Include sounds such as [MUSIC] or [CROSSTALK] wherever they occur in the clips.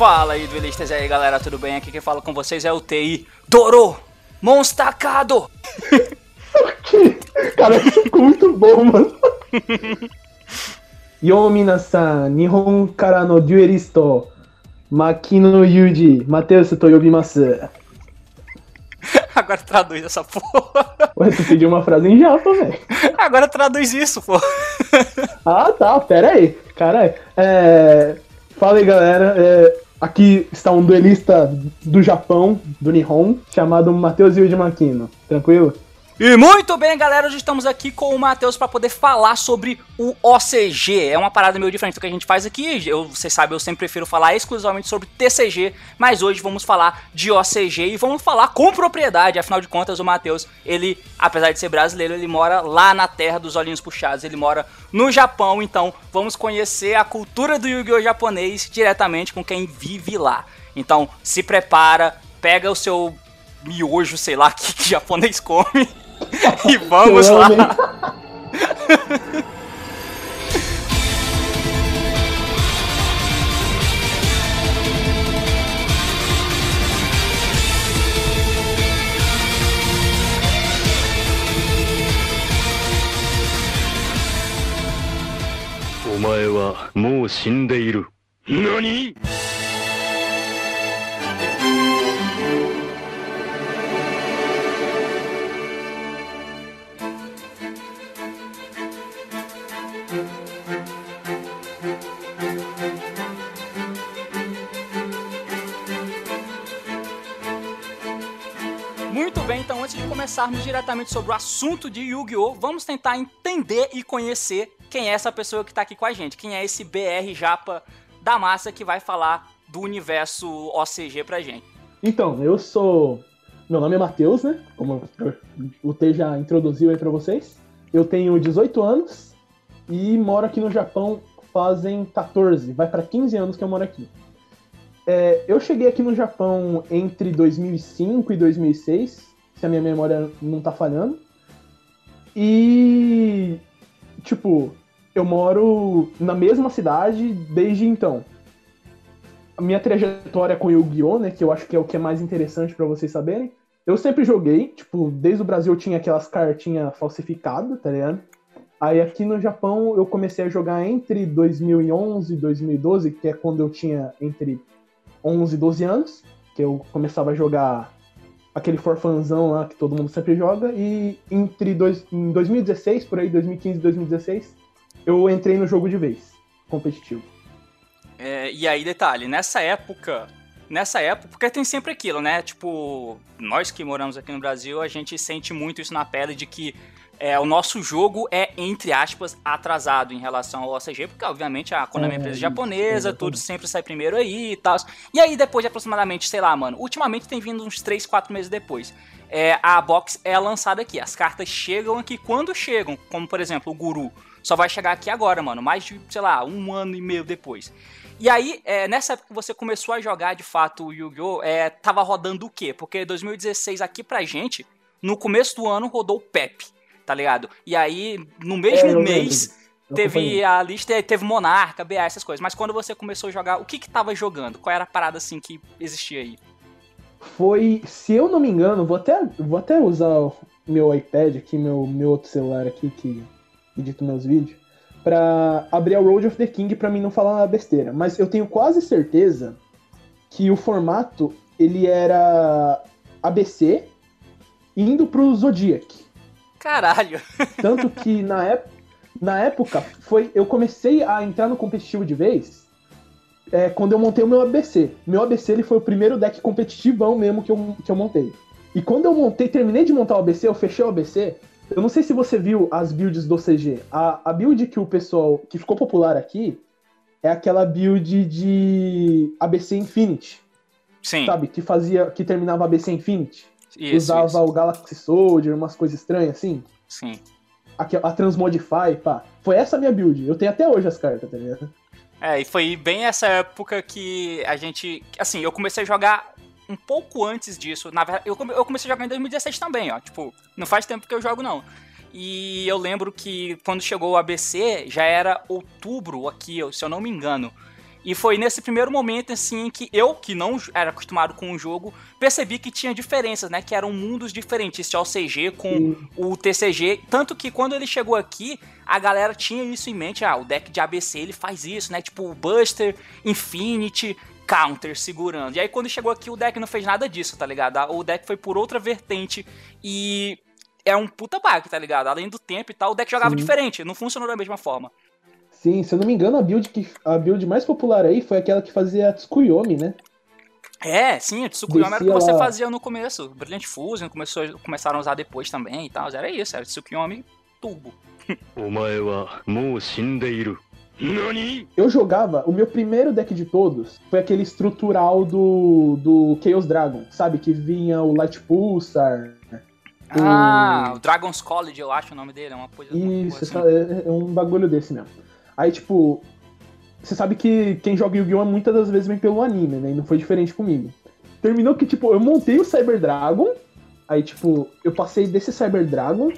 Fala aí, duelistas e aí, galera, tudo bem? Aqui quem fala com vocês é o TI Doro Monstacado! [LAUGHS] Cara, isso ficou muito bom, mano. [LAUGHS] Yo minasan, Nihon kara no duelisto, Makino Yuji, Matheus Toyobimasu. [LAUGHS] Agora traduz essa porra. Ué, tu pediu uma frase em japa, velho. Agora traduz isso, pô. Ah, tá, pera aí. Caralho. É... Fala aí, galera. É... Aqui está um duelista do Japão, do Nihon, chamado Matheus Yuji Makino. Tranquilo? E muito bem, galera, hoje estamos aqui com o Matheus para poder falar sobre o OCG. É uma parada meio diferente do que a gente faz aqui. Eu, vocês sabem, eu sempre prefiro falar exclusivamente sobre TCG, mas hoje vamos falar de OCG e vamos falar com propriedade. Afinal de contas, o Matheus, ele, apesar de ser brasileiro, ele mora lá na terra dos olhinhos puxados, ele mora no Japão, então vamos conhecer a cultura do Yu-Gi-Oh! japonês diretamente com quem vive lá. Então, se prepara, pega o seu miojo, sei lá, [LAUGHS] que, que japonês come e vamos [LAUGHS] お前はもう死んでいる。何？Muito bem, então antes de começarmos diretamente sobre o assunto de Yu-Gi-Oh!, vamos tentar entender e conhecer quem é essa pessoa que tá aqui com a gente. Quem é esse BR Japa da massa que vai falar do universo OCG pra gente. Então, eu sou. Meu nome é Matheus, né? Como o T já introduziu aí pra vocês. Eu tenho 18 anos e moro aqui no Japão fazem 14, vai pra 15 anos que eu moro aqui. É, eu cheguei aqui no Japão entre 2005 e 2006, se a minha memória não tá falhando. E. Tipo, eu moro na mesma cidade desde então a minha trajetória com Yu-Gi-Oh, né, que eu acho que é o que é mais interessante pra vocês saberem. Eu sempre joguei, tipo, desde o Brasil eu tinha aquelas cartinhas falsificadas, tá ligado? Aí aqui no Japão eu comecei a jogar entre 2011 e 2012, que é quando eu tinha entre 11 e 12 anos, que eu começava a jogar aquele forfanzão lá que todo mundo sempre joga, e entre dois, em 2016, por aí, 2015 e 2016, eu entrei no jogo de vez, competitivo. É, e aí, detalhe, nessa época. Nessa época, porque tem sempre aquilo, né? Tipo, nós que moramos aqui no Brasil, a gente sente muito isso na pele de que é, o nosso jogo é, entre aspas, atrasado em relação ao OCG, porque obviamente a Konami é É, empresa japonesa, tudo sempre sai primeiro aí e tal. E aí, depois de aproximadamente, sei lá, mano, ultimamente tem vindo uns 3, 4 meses depois. É, a box é lançada aqui. As cartas chegam aqui quando chegam, como por exemplo o Guru. Só vai chegar aqui agora, mano, mais de, sei lá, um ano e meio depois. E aí, é, nessa época que você começou a jogar de fato o Yu-Gi-Oh!, é, tava rodando o quê? Porque 2016 aqui pra gente, no começo do ano rodou o Pepe, tá ligado? E aí, no mesmo É, mês, Eu teve a lista, teve Monarca, BA, essas coisas. Mas quando você começou a jogar, o que que tava jogando? Qual era a parada assim que existia aí? foi, se eu não me engano, vou até, vou até usar o meu iPad aqui, meu, meu outro celular aqui que edito meus vídeos, pra abrir a Road of the King pra mim não falar besteira. Mas eu tenho quase certeza que o formato ele era ABC indo pro Zodiac. Caralho! [LAUGHS] Tanto que na, ép- na época foi. Eu comecei a entrar no competitivo de vez é, quando eu montei o meu ABC. Meu ABC ele foi o primeiro deck competitivão mesmo que eu, que eu montei. E quando eu montei, terminei de montar o ABC, eu fechei o ABC. Eu não sei se você viu as builds do CG. A, a build que o pessoal. que ficou popular aqui é aquela build de ABC Infinity. Sim, Sabe? Que fazia. que terminava ABC Infinity. Isso, usava isso. o Galaxy Soldier, umas coisas estranhas assim Sim. a, a Transmodify, pá. Foi essa a minha build. Eu tenho até hoje as cartas, tá ligado? É, e foi bem essa época que a gente. Assim, eu comecei a jogar um pouco antes disso. Na verdade, eu, come- eu comecei a jogar em 2016 também, ó. Tipo, não faz tempo que eu jogo, não. E eu lembro que quando chegou o ABC, já era outubro aqui, se eu não me engano. E foi nesse primeiro momento, assim, que eu, que não era acostumado com o jogo, percebi que tinha diferenças, né? Que eram mundos diferentes, esse OCG com Sim. o TCG. Tanto que quando ele chegou aqui, a galera tinha isso em mente. Ah, o deck de ABC ele faz isso, né? Tipo o Buster, Infinity, Counter segurando. E aí quando chegou aqui, o deck não fez nada disso, tá ligado? O deck foi por outra vertente e é um puta bug, tá ligado? Além do tempo e tal, o deck jogava Sim. diferente, não funcionou da mesma forma. Sim, se eu não me engano, a build, que, a build mais popular aí foi aquela que fazia Tsukuyomi, né? É, sim, a Tsukuyomi era o que você fazia no começo. Brilliant Fusion começou, começaram a usar depois também e tal. Era isso, era Tsukuyomi Turbo. [LAUGHS] Eu jogava, o meu primeiro deck de todos foi aquele estrutural do, do Chaos Dragon, sabe? Que vinha o Light Pulsar. Ah, o, o Dragon's College, eu acho o nome dele, é uma coisa. Isso, assim. é, é um bagulho desse mesmo. Aí, tipo, você sabe que quem joga Yu-Gi-Oh! muitas das vezes vem pelo anime, né? E não foi diferente comigo. Terminou que, tipo, eu montei o Cyber Dragon, aí, tipo, eu passei desse Cyber Dragon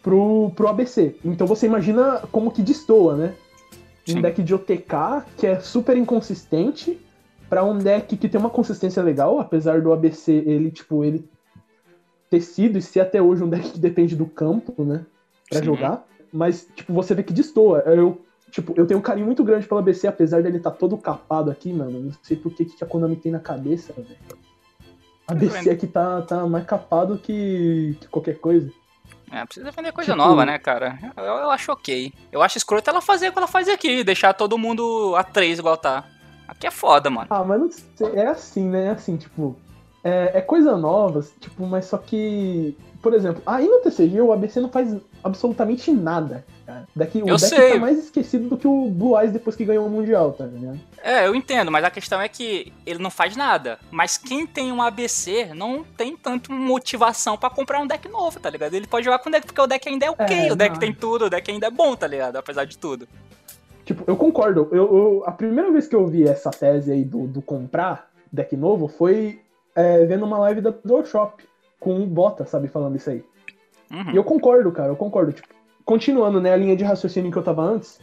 pro, pro ABC. Então você imagina como que destoa, né? Um deck de OTK que é super inconsistente para um deck que tem uma consistência legal, apesar do ABC ele, tipo, ele ter sido e ser até hoje um deck que depende do campo, né? Pra Sim. jogar. Mas, tipo, você vê que destoa. Eu Tipo, eu tenho um carinho muito grande pela BC, apesar dele estar tá todo capado aqui, mano. Não sei por que, que a Konami tem na cabeça, velho. A BC aqui tá, tá mais capado que, que qualquer coisa. É, precisa vender coisa tipo... nova, né, cara? Eu, eu, acho ok. Eu acho escroto ela fazer o que ela faz aqui, deixar todo mundo a 3 igual tá. Aqui é foda, mano. Ah, mas não sei, é assim, né? É assim, tipo. É, é coisa nova, tipo, mas só que. Por exemplo, aí no TCG o ABC não faz absolutamente nada cara. Daqui, o eu deck sei. tá mais esquecido do que o Blue Eyes depois que ganhou o Mundial, tá ligado? É, eu entendo, mas a questão é que ele não faz nada. Mas quem tem um ABC não tem tanto motivação para comprar um deck novo, tá ligado? Ele pode jogar com o deck porque o deck ainda é ok, é, o deck não. tem tudo, o deck ainda é bom, tá ligado? Apesar de tudo. Tipo, eu concordo. Eu, eu a primeira vez que eu vi essa tese aí do, do comprar deck novo foi é, vendo uma live da Shop com o Bota, sabe, falando isso aí. Uhum. E eu concordo, cara, eu concordo. Tipo, continuando, né, a linha de raciocínio que eu tava antes,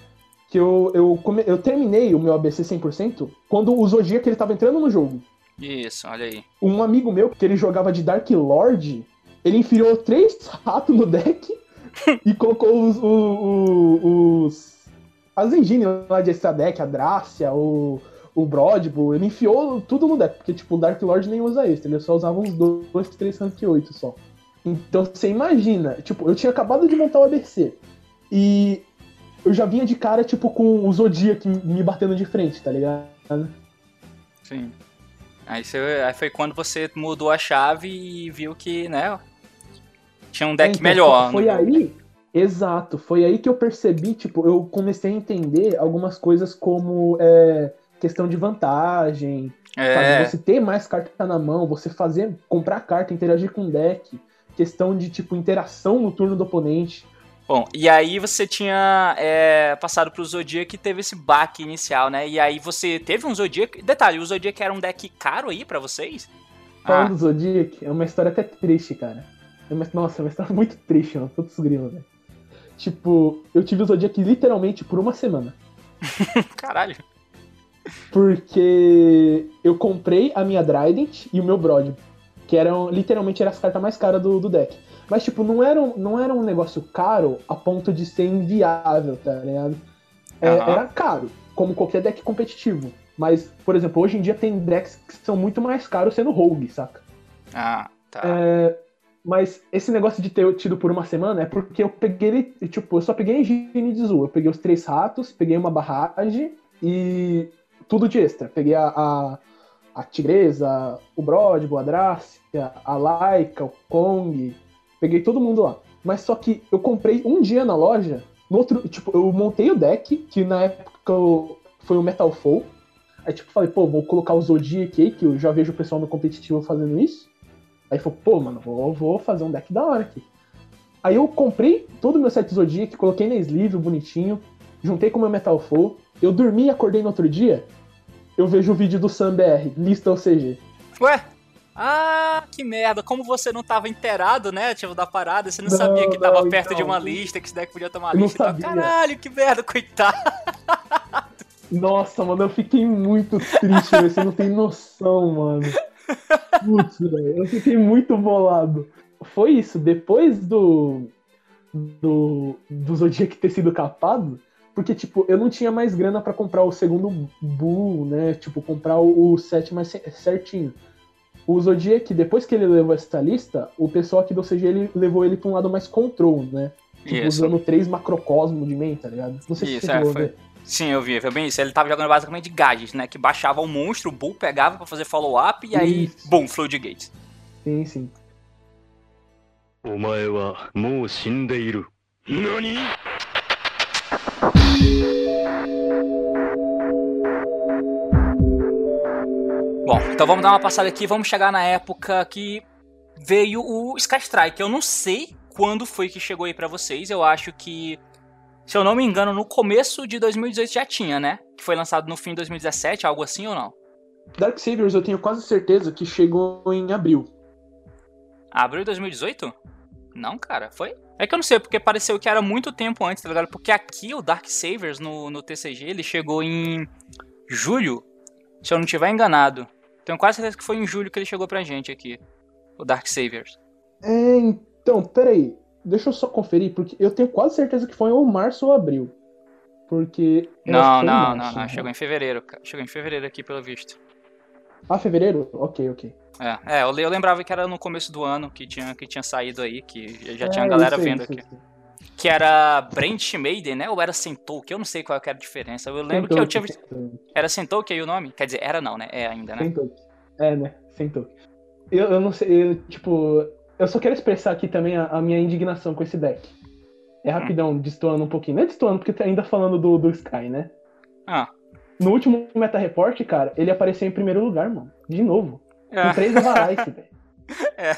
que eu, eu, come, eu terminei o meu ABC 100% quando o Zodiac ele tava entrando no jogo. Isso, olha aí. Um amigo meu, que ele jogava de Dark Lord, ele enfiou três [LAUGHS] ratos no deck e colocou os, os, os, as engines lá de extra deck, a Drácia, o, o Broadbull, ele enfiou tudo no deck, porque tipo, o Dark Lord nem usa extra, ele só usava uns dois, três rank 8 só. Então você imagina, tipo, eu tinha acabado de montar o ABC e eu já vinha de cara, tipo, com o Zodiac me batendo de frente, tá ligado? Sim. Aí, você, aí foi quando você mudou a chave e viu que, né, tinha um deck é, então, melhor. Foi, foi aí, exato, foi aí que eu percebi, tipo, eu comecei a entender algumas coisas como é, questão de vantagem, é. você ter mais carta na mão, você fazer, comprar carta, interagir com o deck questão de, tipo, interação no turno do oponente. Bom, e aí você tinha é, passado pro Zodiac que teve esse baque inicial, né? E aí você teve um Zodiac. Detalhe, o Zodiac era um deck caro aí para vocês? Falando ah. do Zodiac, é uma história até triste, cara. É uma, nossa, é uma história [LAUGHS] muito triste, mano. Todos grilos, velho. Tipo, eu tive o Zodiac literalmente por uma semana. [LAUGHS] Caralho. Porque eu comprei a minha Trident e o meu Brod que eram literalmente era as cartas mais caras do, do deck. Mas, tipo, não era, um, não era um negócio caro a ponto de ser inviável, tá ligado? É, uhum. Era caro, como qualquer deck competitivo. Mas, por exemplo, hoje em dia tem decks que são muito mais caros sendo rogue, saca? Ah, tá. É, mas esse negócio de ter tido por uma semana é porque eu peguei, tipo, eu só peguei Engine de Zu. Eu peguei os três ratos, peguei uma barragem e tudo de extra. Peguei a, a a Tigresa, o Broadwell, a Drácia, a Laika, o Kong. Peguei todo mundo lá. Mas só que eu comprei um dia na loja, no outro, tipo, eu montei o deck, que na época foi o Metal Fall. Aí, tipo, falei, pô, vou colocar o Zodiac aí, que eu já vejo o pessoal no competitivo fazendo isso. Aí falou, pô, mano, vou, vou fazer um deck da hora aqui. Aí eu comprei todo o meu set Zodiac, coloquei na sleeve bonitinho, juntei com o meu Metal Fall. Eu dormi e acordei no outro dia, eu vejo o vídeo do SamBR, lista OCG. Ué? Ah, que merda. Como você não tava inteirado, né, tipo, da parada, você não, não sabia que tava não, perto então, de uma lista, que esse deck podia tomar lista. Não sabia. Caralho, que merda, coitado. Nossa, mano, eu fiquei muito triste, velho. Você não tem noção, mano. Putz, velho. Eu fiquei muito bolado. Foi isso. Depois do. Do, do Zodiac ter sido capado, porque, tipo, eu não tinha mais grana para comprar o segundo Bull, né? Tipo, comprar o, o set mais certinho. O Zodiac, depois que ele levou essa lista, o pessoal aqui do CG ele levou ele pra um lado mais control, né? Tipo, Isso. usando três macrocosmo de main, tá ligado? Não sei se Isso, você é, chegou a foi. ver. Sim, eu vi, foi bem isso. Ele tava jogando basicamente de gadgets, né? Que baixava o monstro, o Bull pegava pra fazer follow-up e aí, Isso. boom, floodgates. Sim, sim. お前はもう死んでいる。何 Bom, então vamos dar uma passada aqui, vamos chegar na época que veio o Sky Strike. Eu não sei quando foi que chegou aí pra vocês, eu acho que, se eu não me engano, no começo de 2018 já tinha, né? Que foi lançado no fim de 2017, algo assim ou não? Dark Saviors eu tenho quase certeza que chegou em abril. Abril de 2018? Não, cara, foi? É que eu não sei, porque pareceu que era muito tempo antes, tá ligado? Porque aqui o Dark Savers no, no TCG ele chegou em julho, se eu não tiver enganado. Tenho quase certeza que foi em julho que ele chegou pra gente aqui, o Dark Savers. É, então, peraí. Deixa eu só conferir, porque eu tenho quase certeza que foi ou março ou abril. Porque. Não, não, março, não, não, né? chegou em fevereiro, cara. Chegou em fevereiro aqui, pelo visto. Ah, fevereiro? Ok, ok. É, é eu, le- eu lembrava que era no começo do ano que tinha, que tinha saído aí, que já tinha É, galera isso aí, vendo isso aqui. aí. Que era Brent Maiden, né? Ou era Sentou, que eu não sei qual era a diferença. Eu lembro que eu tinha visto. Era Sentou que aí o nome? Quer dizer, era não, né? É ainda, né? É, né? Sentou. Eu, eu não sei, eu, tipo. Eu só quero expressar aqui também a, a minha indignação com esse deck. É rapidão, destoando um pouquinho. Não é destoando, porque tá ainda falando do, do Sky, né? Ah, No último Meta Report, cara, ele apareceu em primeiro lugar, mano. De novo. Com é, três Avarice, [LAUGHS] velho. é.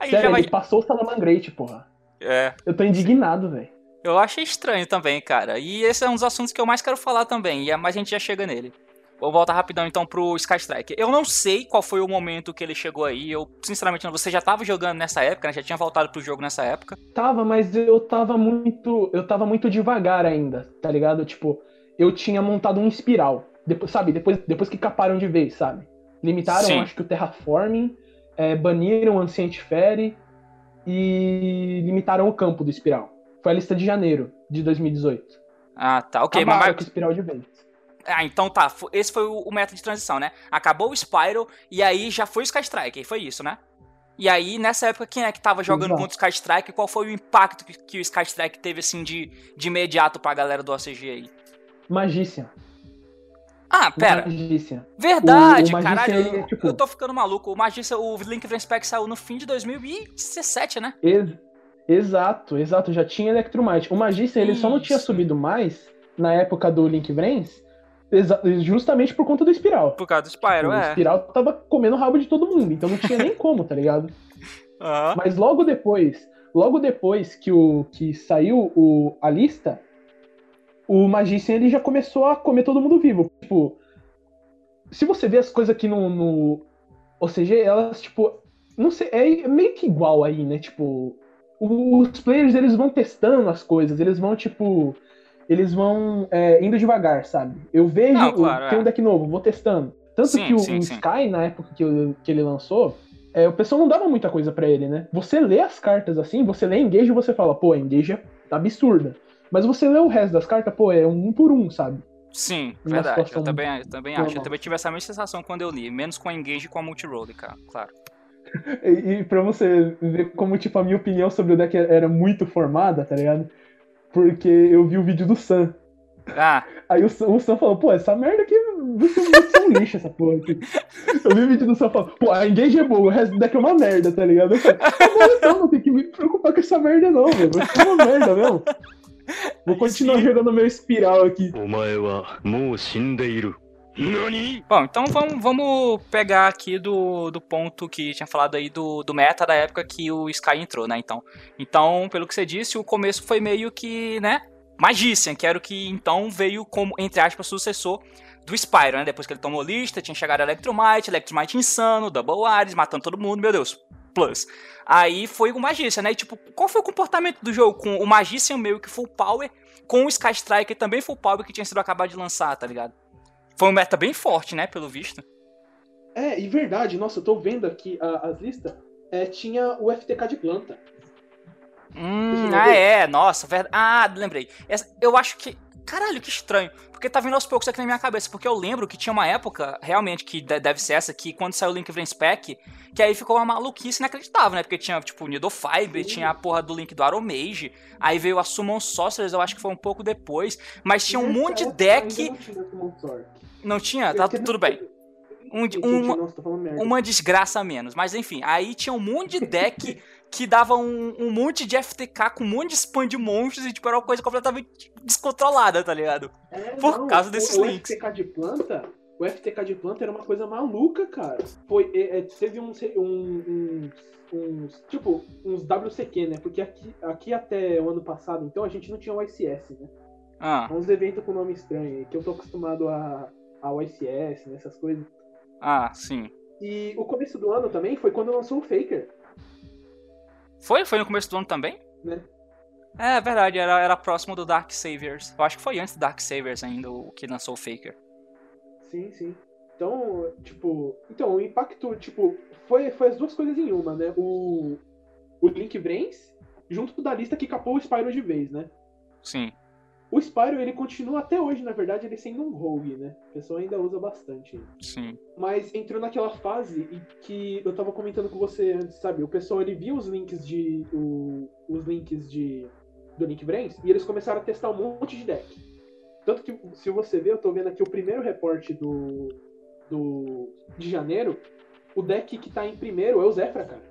Aí Sério, vai. ele passou o Salamangreat, porra. É. Eu tô indignado, velho. Eu achei estranho também, cara. E esse é um dos assuntos que eu mais quero falar também. E é- mas a gente já chega nele. Vou voltar rapidão então pro Sky Strike. Eu não sei qual foi o momento que ele chegou aí. Eu, sinceramente, não. Você já tava jogando nessa época, né? Já tinha voltado pro jogo nessa época. Tava, mas eu tava muito. Eu tava muito devagar ainda, tá ligado? Tipo, eu tinha montado um espiral. Depois, sabe, depois, depois que caparam de vez, sabe? Limitaram, Sim. acho que o Terraforming, é, baniram o Ancient Fairy e limitaram o campo do espiral. Foi a lista de janeiro de 2018. Ah, tá. Ok, Acabaram mas. com o espiral de vez. Ah, então tá. Esse foi o, o método de transição, né? Acabou o Spyro e aí já foi o Sky Strike. Foi isso, né? E aí, nessa época, quem é que tava jogando Exato. contra o Sky Strike? Qual foi o impacto que, que o Sky Strike teve, assim, de, de imediato pra galera do OCG aí? Magician. Ah, pera. Verdade, O- o caralho. ele é, eu- tipo- Eu tô ficando maluco. O Magista, o Link Pack saiu no fim de 2017, né? Ex- exato, exato. Já tinha Electromite. O Magician, ele só não tinha subido mais na época do Link exa- justamente por conta do espiral. Por causa do Spyro, o é. espiral tava comendo o rabo de todo mundo, então não tinha nem [LAUGHS] como, tá ligado? Aham. Mas logo depois, logo depois que, o, que saiu o, a lista, o Magician ele já começou a comer todo mundo vivo. Tipo, se você vê as coisas aqui no, no OCG, elas, tipo, não sei, é meio que igual aí, né? Tipo, os players eles vão testando as coisas, eles vão, tipo, eles vão é, indo devagar, sabe? Eu vejo, Não, claro, tem é. um deck novo, vou testando. Tanto Sim, que o, sim, o sim. Sky, na época que, que ele lançou, é, o pessoal não dava muita coisa pra ele, né? Você lê as cartas assim, você lê Engage e você fala, pô, Engage é absurda. Mas você lê o resto das cartas, pô, é um por um, sabe? Sim, Uma verdade. Eu também, eu também acho. Eu também tive essa mesma sensação quando eu li. Menos com a Engage e com a Multirole, cara. Claro. [LAUGHS] E, e pra você ver como, tipo, a minha opinião sobre o deck era muito formada, tá ligado? Porque eu vi o vídeo do Sam. Ah, [LAUGHS] Aí o Sam, o Sam falou, pô, essa merda aqui, você, é um lixo, essa porra aqui. [LAUGHS] Eu vi o vídeo do Sam falando, pô, a Engage é boa, o resto do deck é uma merda, tá ligado? Eu falei, tá bom, então, não tem que me preocupar com essa merda não, velho. Ser uma merda mesmo. Vou continuar jogando meu espiral aqui. Bom, então vamos, vamos pegar aqui do, do ponto que tinha falado aí do, do meta da época que o Sky entrou, né? Então, então, pelo que você disse, o começo foi meio que, né? Magician, que era o que então veio como, entre aspas, sucessor do Spyro, né? Depois que ele tomou lista, tinha chegado Electromite, Electromite insano, Double Ares, matando todo mundo, meu Deus. Plus. Aí foi o Magician, né? E, tipo, qual foi o comportamento do jogo com o Magician meio que full power, com o Sky Striker também full power que tinha sido acabado de lançar, tá ligado? Foi um meta bem forte, né, pelo visto. É, e verdade, nossa, eu tô vendo aqui as listas. É, tinha o FTK de planta. Hum, ah, é, nossa, verdade. Ah, lembrei. Essa- eu acho que. Caralho, que estranho. Porque tá vindo aos poucos aqui na minha cabeça. Porque eu lembro que tinha uma época, realmente, que de- deve ser essa, que quando saiu o Link Vrens Pack, que aí ficou uma maluquice inacreditável, né? Porque tinha, tipo, o Nido Fiber, tinha a porra do Link do Aromage, aí veio a Summon Sorcerers, eu acho que foi um pouco depois. Mas tinha um monte de época deck. Não tinha? Tá tudo bem. Um, uma, uma desgraça a menos. Mas enfim, aí tinha um monte de deck [LAUGHS] que dava um, um monte de FTK com um monte de spam de monstros e tipo, era uma coisa completamente descontrolada, tá ligado? É, por causa o- desses o, links. O FTK de planta, o FTK de planta era uma coisa maluca, cara. Foi, é, é, teve um, um, um- uns, tipo, uns WCQ, né? Porque aqui, aqui até o ano passado, então, a gente não tinha o ICS, né? Ah, Uns eventos com nome estranho, que eu tô acostumado a, ao ICS, nessas coisas. ah, sim. E o começo do ano também foi quando lançou o Faker, Foi? Foi no começo do ano também? né? É verdade, era, era próximo do Dark Saviors. Eu acho que foi antes do Dark Saviors ainda o que lançou o Faker. Sim, sim. Então, tipo. Então, o impacto, tipo, foi, foi as duas coisas em uma, né? O, o Link Brains, junto com o da lista que capou o Spyro de vez, né? Sim. O Spyro, ele continua até hoje, na verdade, ele sendo um rogue, né? O pessoal ainda usa bastante. Sim. Mas entrou naquela fase em que eu tava comentando com você antes, sabe? O pessoal, ele via os links de. O, os links de. Do Link Brains e eles começaram a testar um monte de deck. Tanto que, se você ver, eu tô vendo aqui o primeiro reporte do. do de janeiro. O deck que tá em primeiro é o Zefra, cara.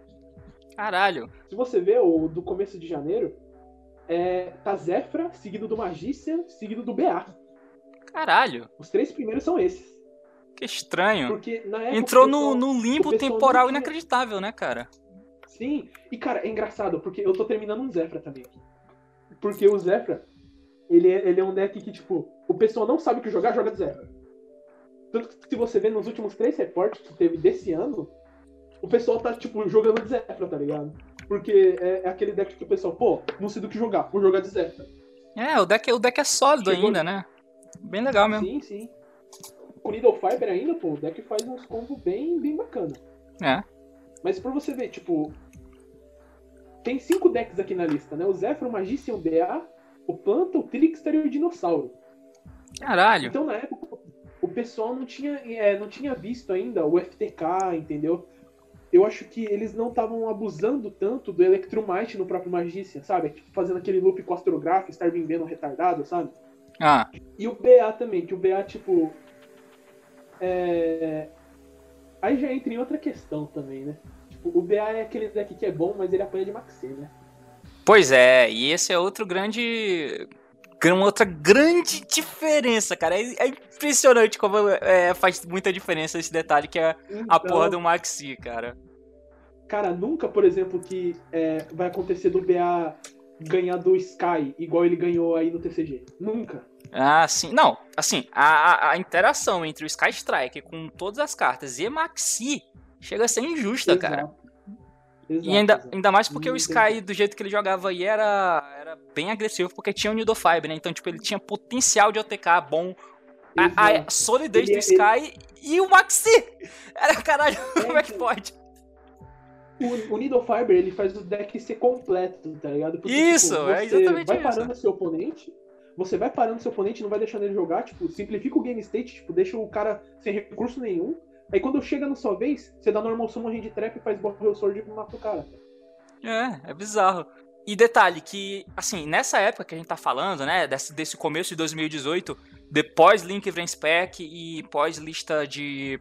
Caralho. Se você ver o do começo de janeiro, é, tá Zefra, seguido do Magícia, seguido do BA. Caralho. Os três primeiros são esses. Que estranho. Porque na época. Entrou no, no limbo temporal tinha- inacreditável, né, cara? Sim, e cara, é engraçado, porque eu tô terminando um Zefra também aqui. Porque o Zefra, ele é, ele é um deck que, tipo, o pessoal não sabe o que jogar, joga de Zefra. Tanto que se você vê nos últimos três reportes que teve desse ano, o pessoal tá, tipo, jogando de Zefra, tá ligado? Porque é, é aquele deck que o pessoal, pô, não sei do que jogar, vou jogar de. É, o deck, o deck é sólido Chegou- ainda, né? Bem legal mesmo. Sim, sim. Com Needle Fiber ainda, pô, o deck faz uns combos bem, bem bacana. É. Mas pra você ver, tipo. Tem cinco decks aqui na lista, né? O Zephyr, o Magician, o BA, o Planta, o Trickster e o Dinossauro. Caralho. Então, na época, o pessoal não tinha, é, não tinha visto ainda o FTK, entendeu? Eu acho que eles não estavam abusando tanto do Electromite no próprio Magician, sabe? Tipo, fazendo aquele loop com astrográfico, estar vendendo retardado, sabe? Ah, E o BA também, que o BA, tipo. É... Aí já entra em outra questão também, né? Tipo, o BA é aquele deck que é bom, mas ele apanha de Maxi, né? pois é, e esse é outro grande. Uma outra grande diferença, cara. É, é impressionante como é, faz muita diferença esse detalhe que é a Então, porra do Maxi, cara. Cara, nunca, por exemplo, que é, vai acontecer do BA ganhar do Sky, igual ele ganhou aí no TCG. Nunca. Ah, sim. Não, assim, a, a- a interação entre o Sky Strike com todas as cartas e Maxi chega a ser injusta, cara. Exato. Exato, E ainda, exato. ainda mais porque o Sky, do jeito que ele jogava aí, era bem agressivo, porque tinha o Nido né? Então, tipo, ele tinha potencial de OTK bom. A, a Exato. solidez Ele- do Sky e o Maxi! [LAUGHS] Era caralho, como é que então. pode? O, o Needle Fiber, ele faz o deck ser completo, tá ligado? Isso, é você exatamente vai isso. parando seu oponente, você vai parando seu oponente, não vai deixando ele jogar, tipo, simplifica o game state, tipo, deixa o cara sem recurso nenhum. Aí quando chega na sua vez, você dá normal summon hand trap e faz Borrel Sword e mata o cara. É, é bizarro. E detalhe que, assim, nessa época que a gente tá falando, né, desse, desse começo de 2018, depois Link Vrens Pack e pós lista de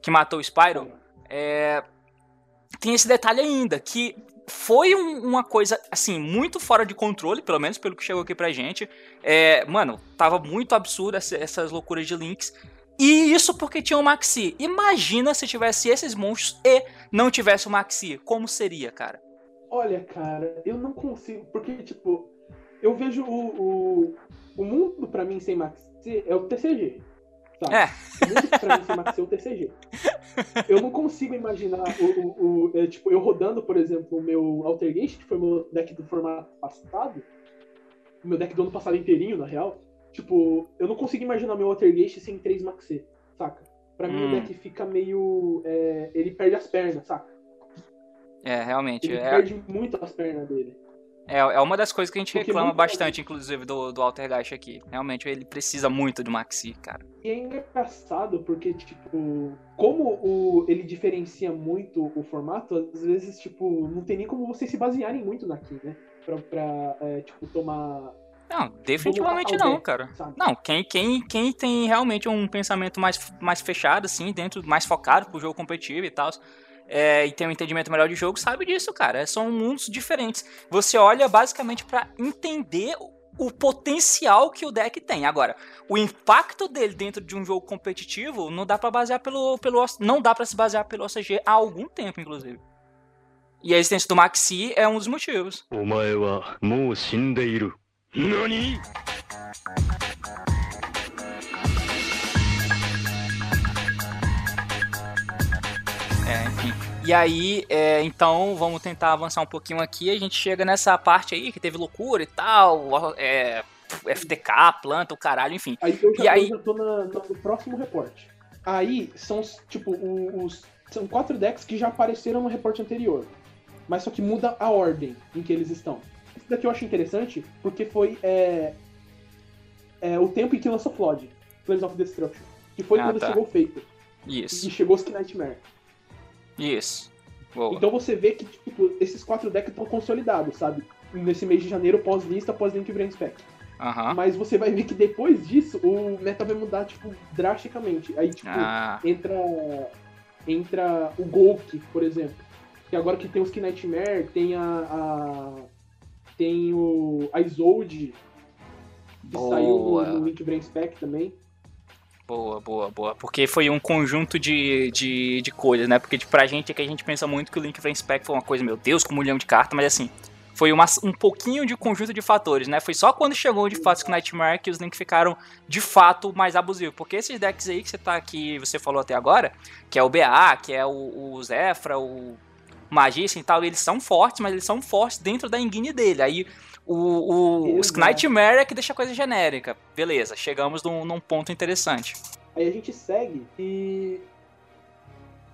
que matou o Spyro, é, tem esse detalhe ainda, que foi um- uma coisa, assim, muito fora de controle, pelo menos pelo que chegou aqui pra gente. É, mano, tava muito absurdo essa- essas loucuras de links. E isso porque tinha o Maxi. Imagina se tivesse esses monstros e não tivesse o Maxi. Como seria, cara? Olha, cara, eu não consigo, porque, tipo, eu vejo o, o, o mundo pra mim sem Maxi é o TCG. Sabe? É. O mundo pra mim sem Maxi é o TCG. Eu não consigo imaginar o, o, o- é, tipo, eu rodando, por exemplo, o meu Altergeist, que foi meu deck do formato passado, meu deck do ano passado inteirinho, na real. Tipo, eu não consigo imaginar meu Watergate sem 3 Maxi, saca? Pra mim Hum. o deck fica meio. é, ele perde as pernas, saca? É, realmente. Ele É, perde muito as pernas dele. é, é uma das coisas que a gente Porque reclama bastante, inclusive, do, do Altergeist aqui. Realmente, ele precisa muito do Maxi, cara. E é engraçado porque, tipo, como o, ele diferencia muito o formato, às vezes, tipo, não tem nem como vocês se basearem muito naqui, né? Pra, pra é, tipo, tomar. Não, definitivamente não, cara. Não, quem, quem, quem tem realmente um pensamento mais, mais fechado, assim, dentro, mais focado pro jogo competitivo e tal, é, e tem um entendimento melhor de jogo sabe disso, cara. São mundos diferentes. Você olha basicamente para entender o potencial que o deck tem. Agora, o impacto dele dentro de um jogo competitivo não dá para basear pelo, pelo não dá para se basear pelo OCG há algum tempo, inclusive. E a existência do Maxi é um dos motivos. Omae. Nani? É, enfim. E aí, é, então, vamos tentar avançar um pouquinho aqui. A gente chega nessa parte aí que teve loucura e tal. É, FTK, planta, o caralho, enfim. Aí eu já, E aí- eu já tô na- no próximo reporte. Aí são, tipo, os. São quatro decks que já apareceram no reporte anterior. Mas só que muda a ordem em que eles estão. Isso daqui eu acho interessante porque foi é, é, o tempo em que lançou Flood, Flames of Destruction. Que foi Ah, quando tá. chegou o Faker. Isso, E chegou o Nightmare. Isso. Boa. Então você vê que tipo, esses quatro decks estão consolidados, sabe? Nesse mês de janeiro, pós-lista, pós-Link Brain Spec. Aham. Mas você vai ver que depois disso, o meta vai mudar, tipo, drasticamente. Aí, tipo, Ah, entra entra o Golk, por exemplo. Que agora que tem os Nightmare, tem a, a tem o a Isolde, que Boa. saiu no, no Link Brain Spec também. Boa, boa, boa. Porque foi um conjunto de, de, de coisas, né? Porque tipo, pra gente é que a gente pensa muito que o Link Frame Spec foi uma coisa, meu Deus, com um milhão de cartas, mas assim, foi uma, um pouquinho de conjunto de fatores, né? Foi só quando chegou de fato o Nightmare que os Link ficaram de fato mais abusivos. Porque esses decks aí que você tá aqui, você falou até agora, que é o BA, que é o, o Zefra, o Magician e tal, eles são fortes, mas eles são fortes dentro da engine dele. Aí o, o, os. Nightmare é que deixa a coisa genérica. Beleza, chegamos num, num ponto interessante. Aí a gente segue e.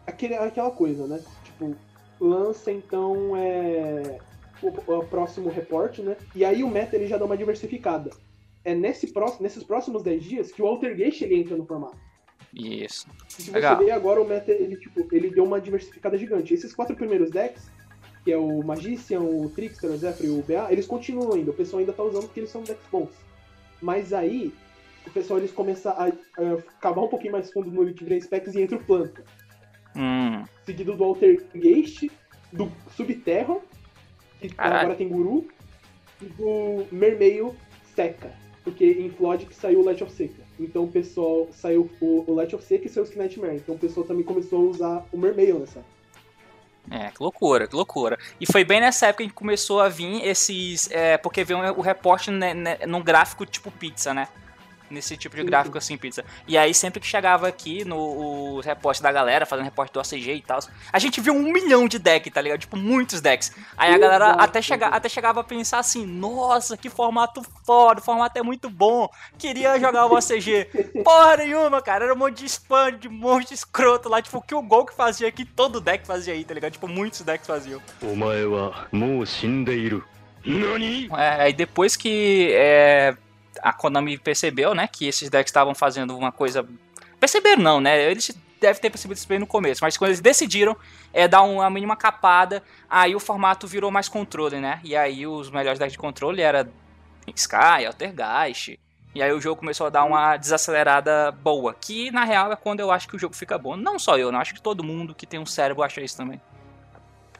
Aquele, aquela coisa, né? Tipo, lança então é, o, o próximo reporte, né? E aí o meta ele já dá uma diversificada. É nesse próximo, nesses próximos 10 dias que o Altergeist ele entra no formato. Isso. E se Legal. você ver agora, o meta ele, tipo, ele deu uma diversificada gigante. Esses quatro primeiros decks, que é o Magician, o Trickster, o Zephyr e o BA, eles continuam ainda. O pessoal ainda tá usando porque eles são decks bons. Mas aí, o pessoal eles começam a, a cavar um pouquinho mais fundo no Elite Brain Specs e entra o Planta. Hum, Seguido do Altergeist, do Subterror, que Caralho. agora tem Guru, e do Mermeio Seca. Porque em Flood que saiu o Light of Seca. Então o pessoal saiu o, o Light of Seca e saiu o Skin Nightmare. Então o pessoal também começou a usar o Mermail nessa. É, que loucura, que loucura. E foi bem nessa época que começou a vir esses. É, porque veio o reporte né, né, num gráfico tipo pizza, né? nesse tipo de gráfico assim, pizza. E aí sempre que chegava aqui no o repórter da galera, fazendo repórter do OCG e tal, a gente viu um milhão de decks, tá ligado? Tipo, muitos decks. Aí a galera até, chega, até chegava a pensar assim, nossa, que formato foda, o formato é muito bom, queria jogar o OCG. [LAUGHS] Porra nenhuma, cara, era um monte de spam, de um monte de escroto lá, tipo, que o gol que fazia aqui, todo deck fazia aí, tá ligado? Tipo, muitos decks faziam. É, aí depois que é, a Konami percebeu, né, que esses decks estavam fazendo uma coisa. Perceberam não, né? Eles devem ter percebido isso bem no começo, mas quando eles decidiram é, dar uma mínima capada, aí o formato virou mais controle, né? E aí os melhores decks de controle era Sky, Altergeist. E aí o jogo começou a dar uma desacelerada boa, que na real é quando eu acho que o jogo fica bom. Não só eu, não acho que todo mundo que tem um cérebro acha isso também.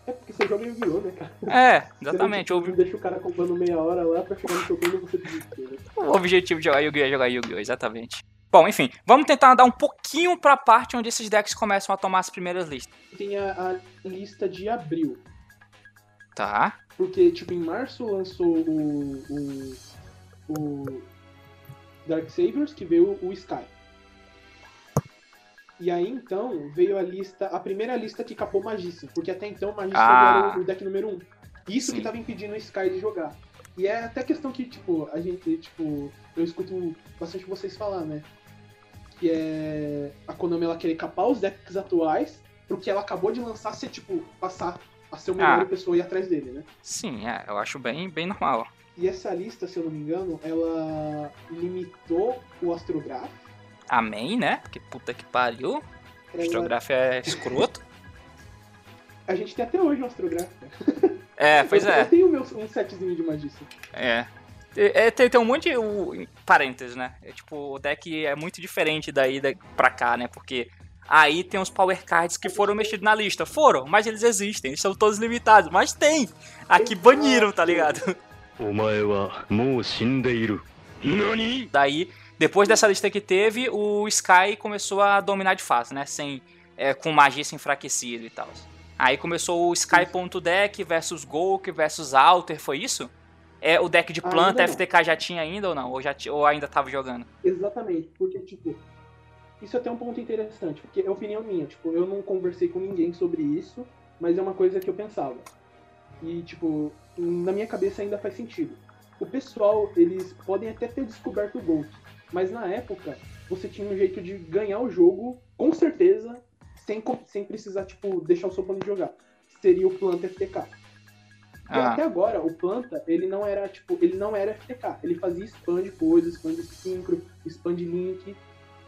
É porque você joga Yu-Gi-Oh, né, cara? É, Você exatamente. não, O, tipo, deixa o cara comprando meia hora lá pra chegar no seu turno você desistir. Né? [LAUGHS] O objetivo de jogar Yu-Gi-Oh! é jogar Yu-Gi-Oh! Exatamente. Bom, enfim, vamos tentar dar um pouquinho pra parte onde esses decks começam a tomar as primeiras listas. Tem a, a lista de abril. Tá? Porque, tipo, em março lançou o, o, o Dark Sabers, que veio o Sky. E aí, então, veio a lista, a primeira lista que capou Magician, porque até então Magician Ah. era o deck número 1. Um. Isso Sim. que tava impedindo o Sky de jogar. E é até questão que, tipo, a gente, tipo, eu escuto bastante vocês falar, né? Que é a Konami ela querer capar os decks atuais pro que ela acabou de lançar ser, tipo, passar a ser o melhor Ah. pessoa e ir atrás dele, né? Sim, é, eu acho bem, bem normal. E essa lista, se eu não me engano, ela limitou o Astrograph. Amém, né? Que puta que pariu. Astrográfica é escroto. A gente tem até hoje uma astrográfica. É, pois eu, é. Eu tenho meu, um setzinho de magista. É. É, tem, tem um monte de o, parênteses, né? É, tipo, o deck é muito diferente daí da, pra cá, né? Porque aí tem os power cards que foram mexidos na lista. Foram, mas eles existem, eles são todos limitados, mas tem! Aqui baniram, tá ligado? Daí depois dessa lista que teve, o Sky começou a dominar de fase, né? Sem, é, com magia se enfraquecida e tal. Aí começou o Sky.deck versus Golk versus Alter, foi isso? É, o deck de Ainda planta. FTK já tinha ainda ou não? Ou, já, ou ainda tava jogando? Exatamente, porque, tipo, isso é até um ponto interessante, porque é opinião minha, tipo, eu não conversei com ninguém sobre isso, mas é uma coisa que eu pensava. E, tipo, na minha cabeça ainda faz sentido. O pessoal, eles podem até ter descoberto o Gold, mas na época, você tinha um jeito de ganhar o jogo, com certeza, sem, sem precisar, tipo, deixar o seu oponente jogar. Seria o Planta FTK. E Ah, até agora, o Planta, ele não era, tipo, ele não era FTK. Ele fazia spam de coisas, spam de sincro, spam de link,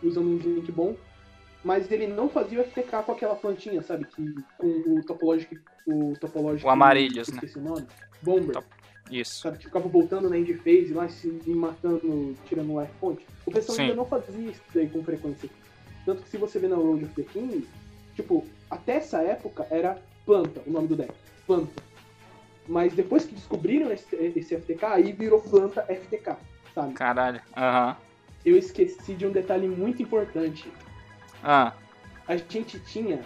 usando um link bom. Mas ele não fazia o FTK com aquela plantinha, sabe? Que, com o topológico. O topológico. O Amarilhos, né? O nome. Bomber. Top. Isso. Sabe? Que ficava voltando na end phase lá, se matando, tirando life point. O pessoal Sim. ainda não fazia isso daí com frequência. Tanto que se você vê na Road of the King, tipo, até essa época era planta o nome do deck. Planta. Mas depois que descobriram esse, esse FTK, aí virou planta FTK, sabe? Caralho. Aham. Eu esqueci de um detalhe muito importante. Ah, A gente tinha.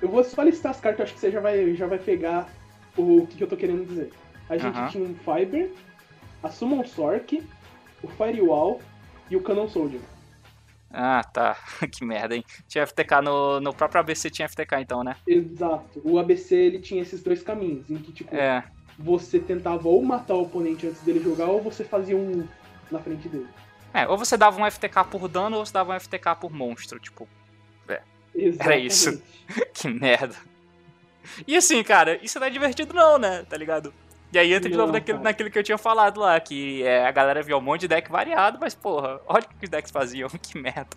Eu vou só listar as cartas, acho que você já vai, já vai pegar o que, que eu tô querendo dizer. A gente tinha um Fiber, a Summon Sork, o Firewall e o Cannon Soldier. ah, tá. [LAUGHS] que merda, hein? Tinha FTK no, no próprio ABC, tinha FTK então, né? Exato. O ABC ele tinha esses dois caminhos, em que tipo, É. você tentava ou matar o oponente antes dele jogar, ou você fazia um na frente dele. É, ou você dava um FTK por dano, ou você dava um FTK por monstro, tipo. Exatamente. isso. [LAUGHS] Que merda. E assim, cara, isso não é divertido não, né? Tá ligado? E aí entra de novo naquilo, que eu tinha falado lá, que é, a galera viu um monte de deck variado, mas porra, olha o que os decks faziam, [LAUGHS] que merda.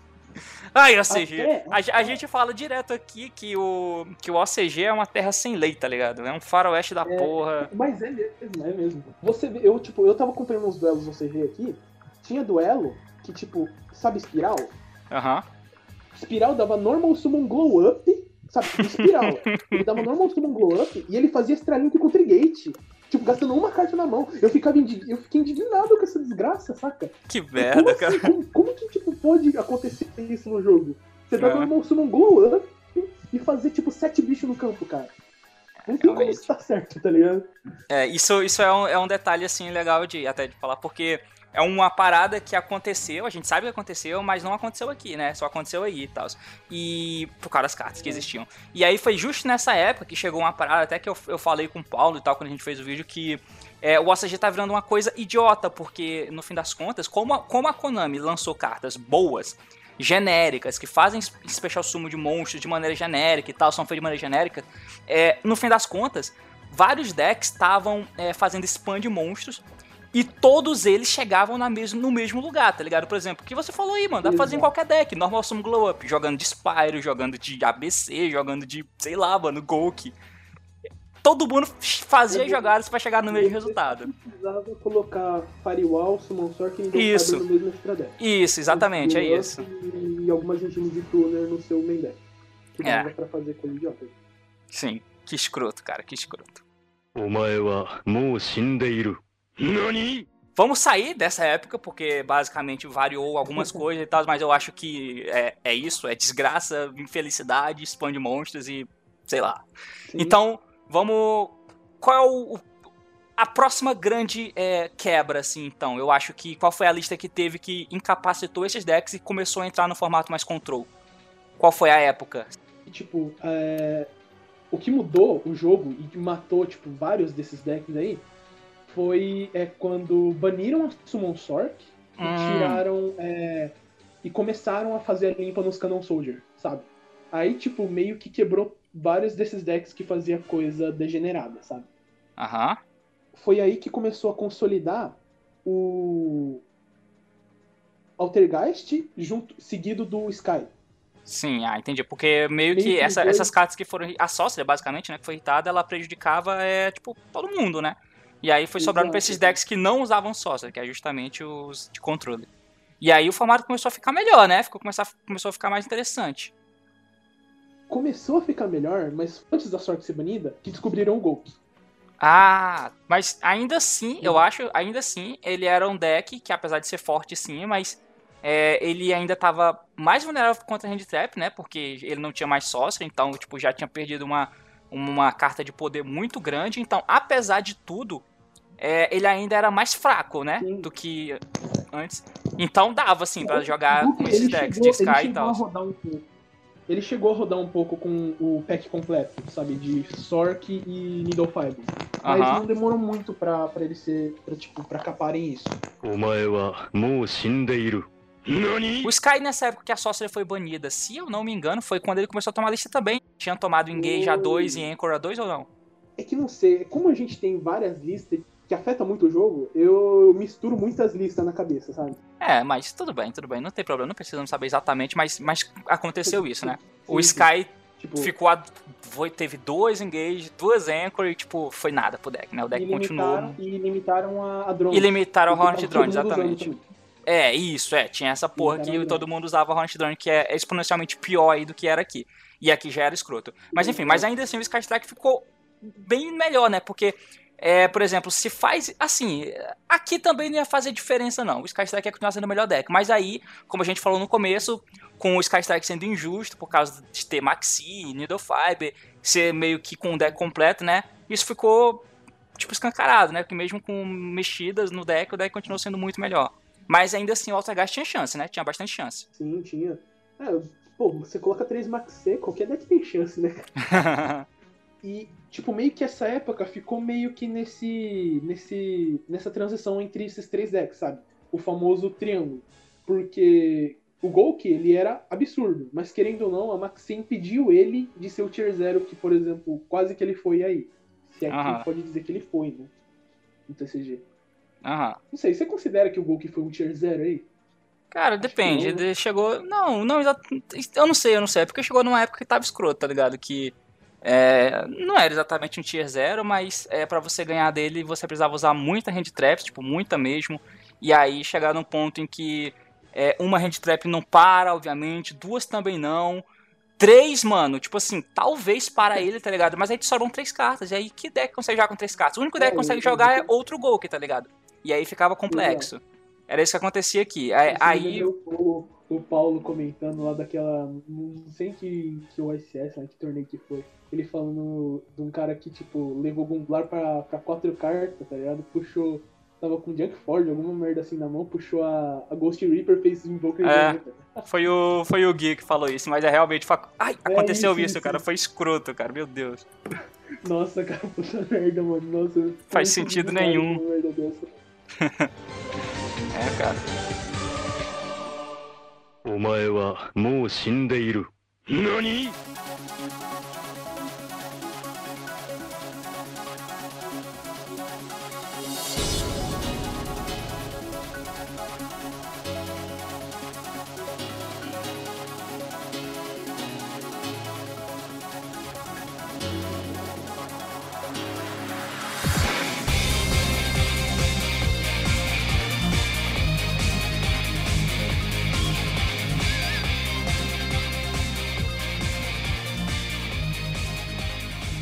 Ai, OCG. Até- A, ge- a gente fala direto aqui que o, que o OCG é uma terra sem lei, tá ligado? É um faroeste da É. porra. Mas é mesmo, é mesmo. Você vê, eu, tipo, eu tava acompanhando uns duelos no CG aqui, tinha duelo que, tipo, sabe espiral? Aham. Espiral dava normal summon glow up, sabe? Espiral. [LAUGHS] ele dava normal summon glow up e ele fazia Extralink com Trigate. Tipo, gastando uma carta na mão. Eu, ficava indig... eu fiquei indignado com essa desgraça, saca? Que como, merda, assim? cara. como, como que, tipo, pode acontecer isso no jogo? Você dá É. normal summon glow up e fazer, tipo, sete bichos no campo, cara. Não tem como isso tá certo, tá ligado? É, isso, isso é, um, é um detalhe, assim, legal de até de falar, porque é uma parada que aconteceu, a gente sabe que aconteceu, mas não aconteceu aqui, né? Só aconteceu aí e tal. E por causa das cartas que existiam. E aí foi justo nessa época que chegou uma parada, até que eu, eu falei com o Paulo e tal, quando a gente fez o vídeo, que é, o OCG tá virando uma coisa idiota, porque no fim das contas, como a, como a Konami lançou cartas boas, genéricas, que fazem es- special sumo de monstros de maneira genérica e tal, são feitos de maneira genérica, é, no fim das contas, vários decks estavam é, fazendo spam de monstros e todos eles chegavam na mesmo, no mesmo lugar, tá ligado? Por exemplo, o que você falou aí, mano, dá pra fazer em Exato. qualquer deck, normal sumo glow up, jogando de Spyro, jogando de ABC, jogando de, sei lá, mano, Golk. Todo mundo fazia Eu- jogadas pra chegar no mesmo Você resultado. precisava colocar Firewall, Summon Sork e Indoor Isso. Fiber no mesmo extra deck. Isso, exatamente, é Glow Up isso. E algumas engines de tuner no seu main deck. Que É. dava pra fazer coisa idiota. Sim, que escroto, cara, que escroto. お前はもう死んでいる 何 Vamos sair dessa época, porque basicamente variou algumas coisas e tal, mas eu acho que é, é isso, é desgraça, infelicidade, spam de monstros e sei lá. Sim. Então, vamos. Qual é o. o- a próxima grande é, quebra, assim, então? Eu acho que. Qual foi a lista que teve que incapacitou esses decks e começou a entrar no formato mais control? Qual foi a época? Tipo, é, o que mudou o jogo e que matou, tipo, vários desses decks aí foi é, quando baniram a Summon Sork e Hum. tiraram. é, e começaram a fazer a limpa nos Cannon Soldier, sabe? Aí, tipo, meio que quebrou vários desses decks que fazia coisa degenerada, sabe? Aham. Foi aí que começou a consolidar o. Altergeist junto, seguido do Sky. Sim, ah, entendi. Porque meio Meio que que essa- dois- essas cartas que foram. A Sorcerer, basicamente, né? Que foi irritada, ela prejudicava, é, tipo, todo mundo, né? E aí foi sobrando pra Exato. esses decks que não usavam Sorcerer, que é justamente os de controle. E aí o formato começou a ficar melhor, né? Ficou, começar, começou a ficar mais interessante. Começou a ficar melhor, mas antes da Sork ser banida, que descobriram o Golk. Ah, mas ainda assim, eu acho, ainda assim, ele era um deck que, apesar de ser forte sim, mas é, ele ainda tava mais vulnerável contra Hand Trap, né? Porque ele não tinha mais Sorcerer, então, tipo, já tinha perdido uma, uma carta de poder muito grande. Então, apesar de tudo, é, ele ainda era mais fraco, né? Sim. Do que antes. Então dava, assim, para jogar com esses decks chegou, de Sky e tal. Um ele chegou a rodar um pouco com o pack completo, sabe? De Sork e Needle Mas uh -huh. não demorou muito pra, pra ele ser. Pra, tipo, pra caparem isso. O Sky, nessa época que a Sorcerer foi banida, se eu não me engano, foi quando ele começou a tomar lista também. Tinha tomado Engage. A2 e hum. Anchor A2 ou não? É que não sei, como a gente tem várias listas, que afetam muito o jogo, eu misturo muitas listas na cabeça, sabe? É, mas tudo bem, tudo bem, não tem problema, não precisamos saber exatamente, mas, mas aconteceu isso, né? O Sim. Sky Tipo, ficou a, foi, teve dois engage, duas anchor e tipo, foi nada pro deck, né? O deck e continuou. e limitaram a, a drone. E limitaram o tava Drone, exatamente. É, isso, é. Tinha essa porra que todo mundo usava Hornet Drone, que é exponencialmente pior aí do que era aqui. E aqui já era escroto. Mas enfim, mas ainda assim o Sky Strike ficou bem melhor, né? Porque, é, por exemplo, se faz. Assim, aqui também não ia fazer diferença, não. O Sky Strike ia continuar sendo o melhor deck. Mas aí, como a gente falou no começo, com o Sky Strike sendo injusto por causa de ter Maxi, Needle Fiber, ser meio que com o deck completo, né? Isso ficou, tipo, escancarado, né? Porque mesmo com mexidas no deck, o deck continuou sendo muito melhor. Mas ainda assim o Altergeist tinha chance, né? Tinha bastante chance. Sim, tinha. É, pô, você coloca 3 Max C, qualquer deck tem chance, né? [LAUGHS] E, tipo, meio que essa época ficou meio que nesse. nesse. nessa transição entre esses três decks, sabe? O famoso triângulo. Porque o Golk, ele era absurdo, mas querendo ou não, a Maxi impediu ele de ser o tier 0 que, por exemplo, quase que ele foi aí. Se é que Aham. pode dizer que ele foi, né? No TCG. Aham. Não sei, você considera que o Golk foi um tier 0 aí? Cara, depende. não. Ele chegou. Não, não, eu não sei, eu não sei. É porque chegou numa época que tava escroto, tá ligado? Que é, não era exatamente um tier 0, mas é, para você ganhar dele você precisava usar muita hand traps, tipo, muita mesmo. E aí chegar num ponto em que é, uma hand trap não para, obviamente, duas também não. Três, mano, tipo assim, talvez para ele, tá ligado? Mas aí te sobram três cartas. E aí que deck consegue jogar com três cartas? O único deck que É, consegue jogar é outro Golk, tá ligado? E aí ficava complexo. Era isso que acontecia aqui. Aí, aí o, o Paulo comentando lá daquela. Não sei que, que o ICS, lá, que torneio que foi Ele falando de um cara que, tipo, levou Gunglar pra, pra quatro cartas, tá ligado? Puxou. Tava com Junk Ford, alguma merda assim na mão, puxou a, a Ghost Reaper, fez Invoker É. e ganhou, tá? Foi o, foi o Gui que falou isso, mas é realmente. fa- Ai, aconteceu isso, isso, isso, cara. isso. Foi escroto, cara. Meu Deus. Nossa, cara, [LAUGHS] puta merda, mano. Nossa. eu- Faz eu não sentido entendi nada nenhum. de [LAUGHS] uma merda dessa. É, cara. お前はもう死んでいる何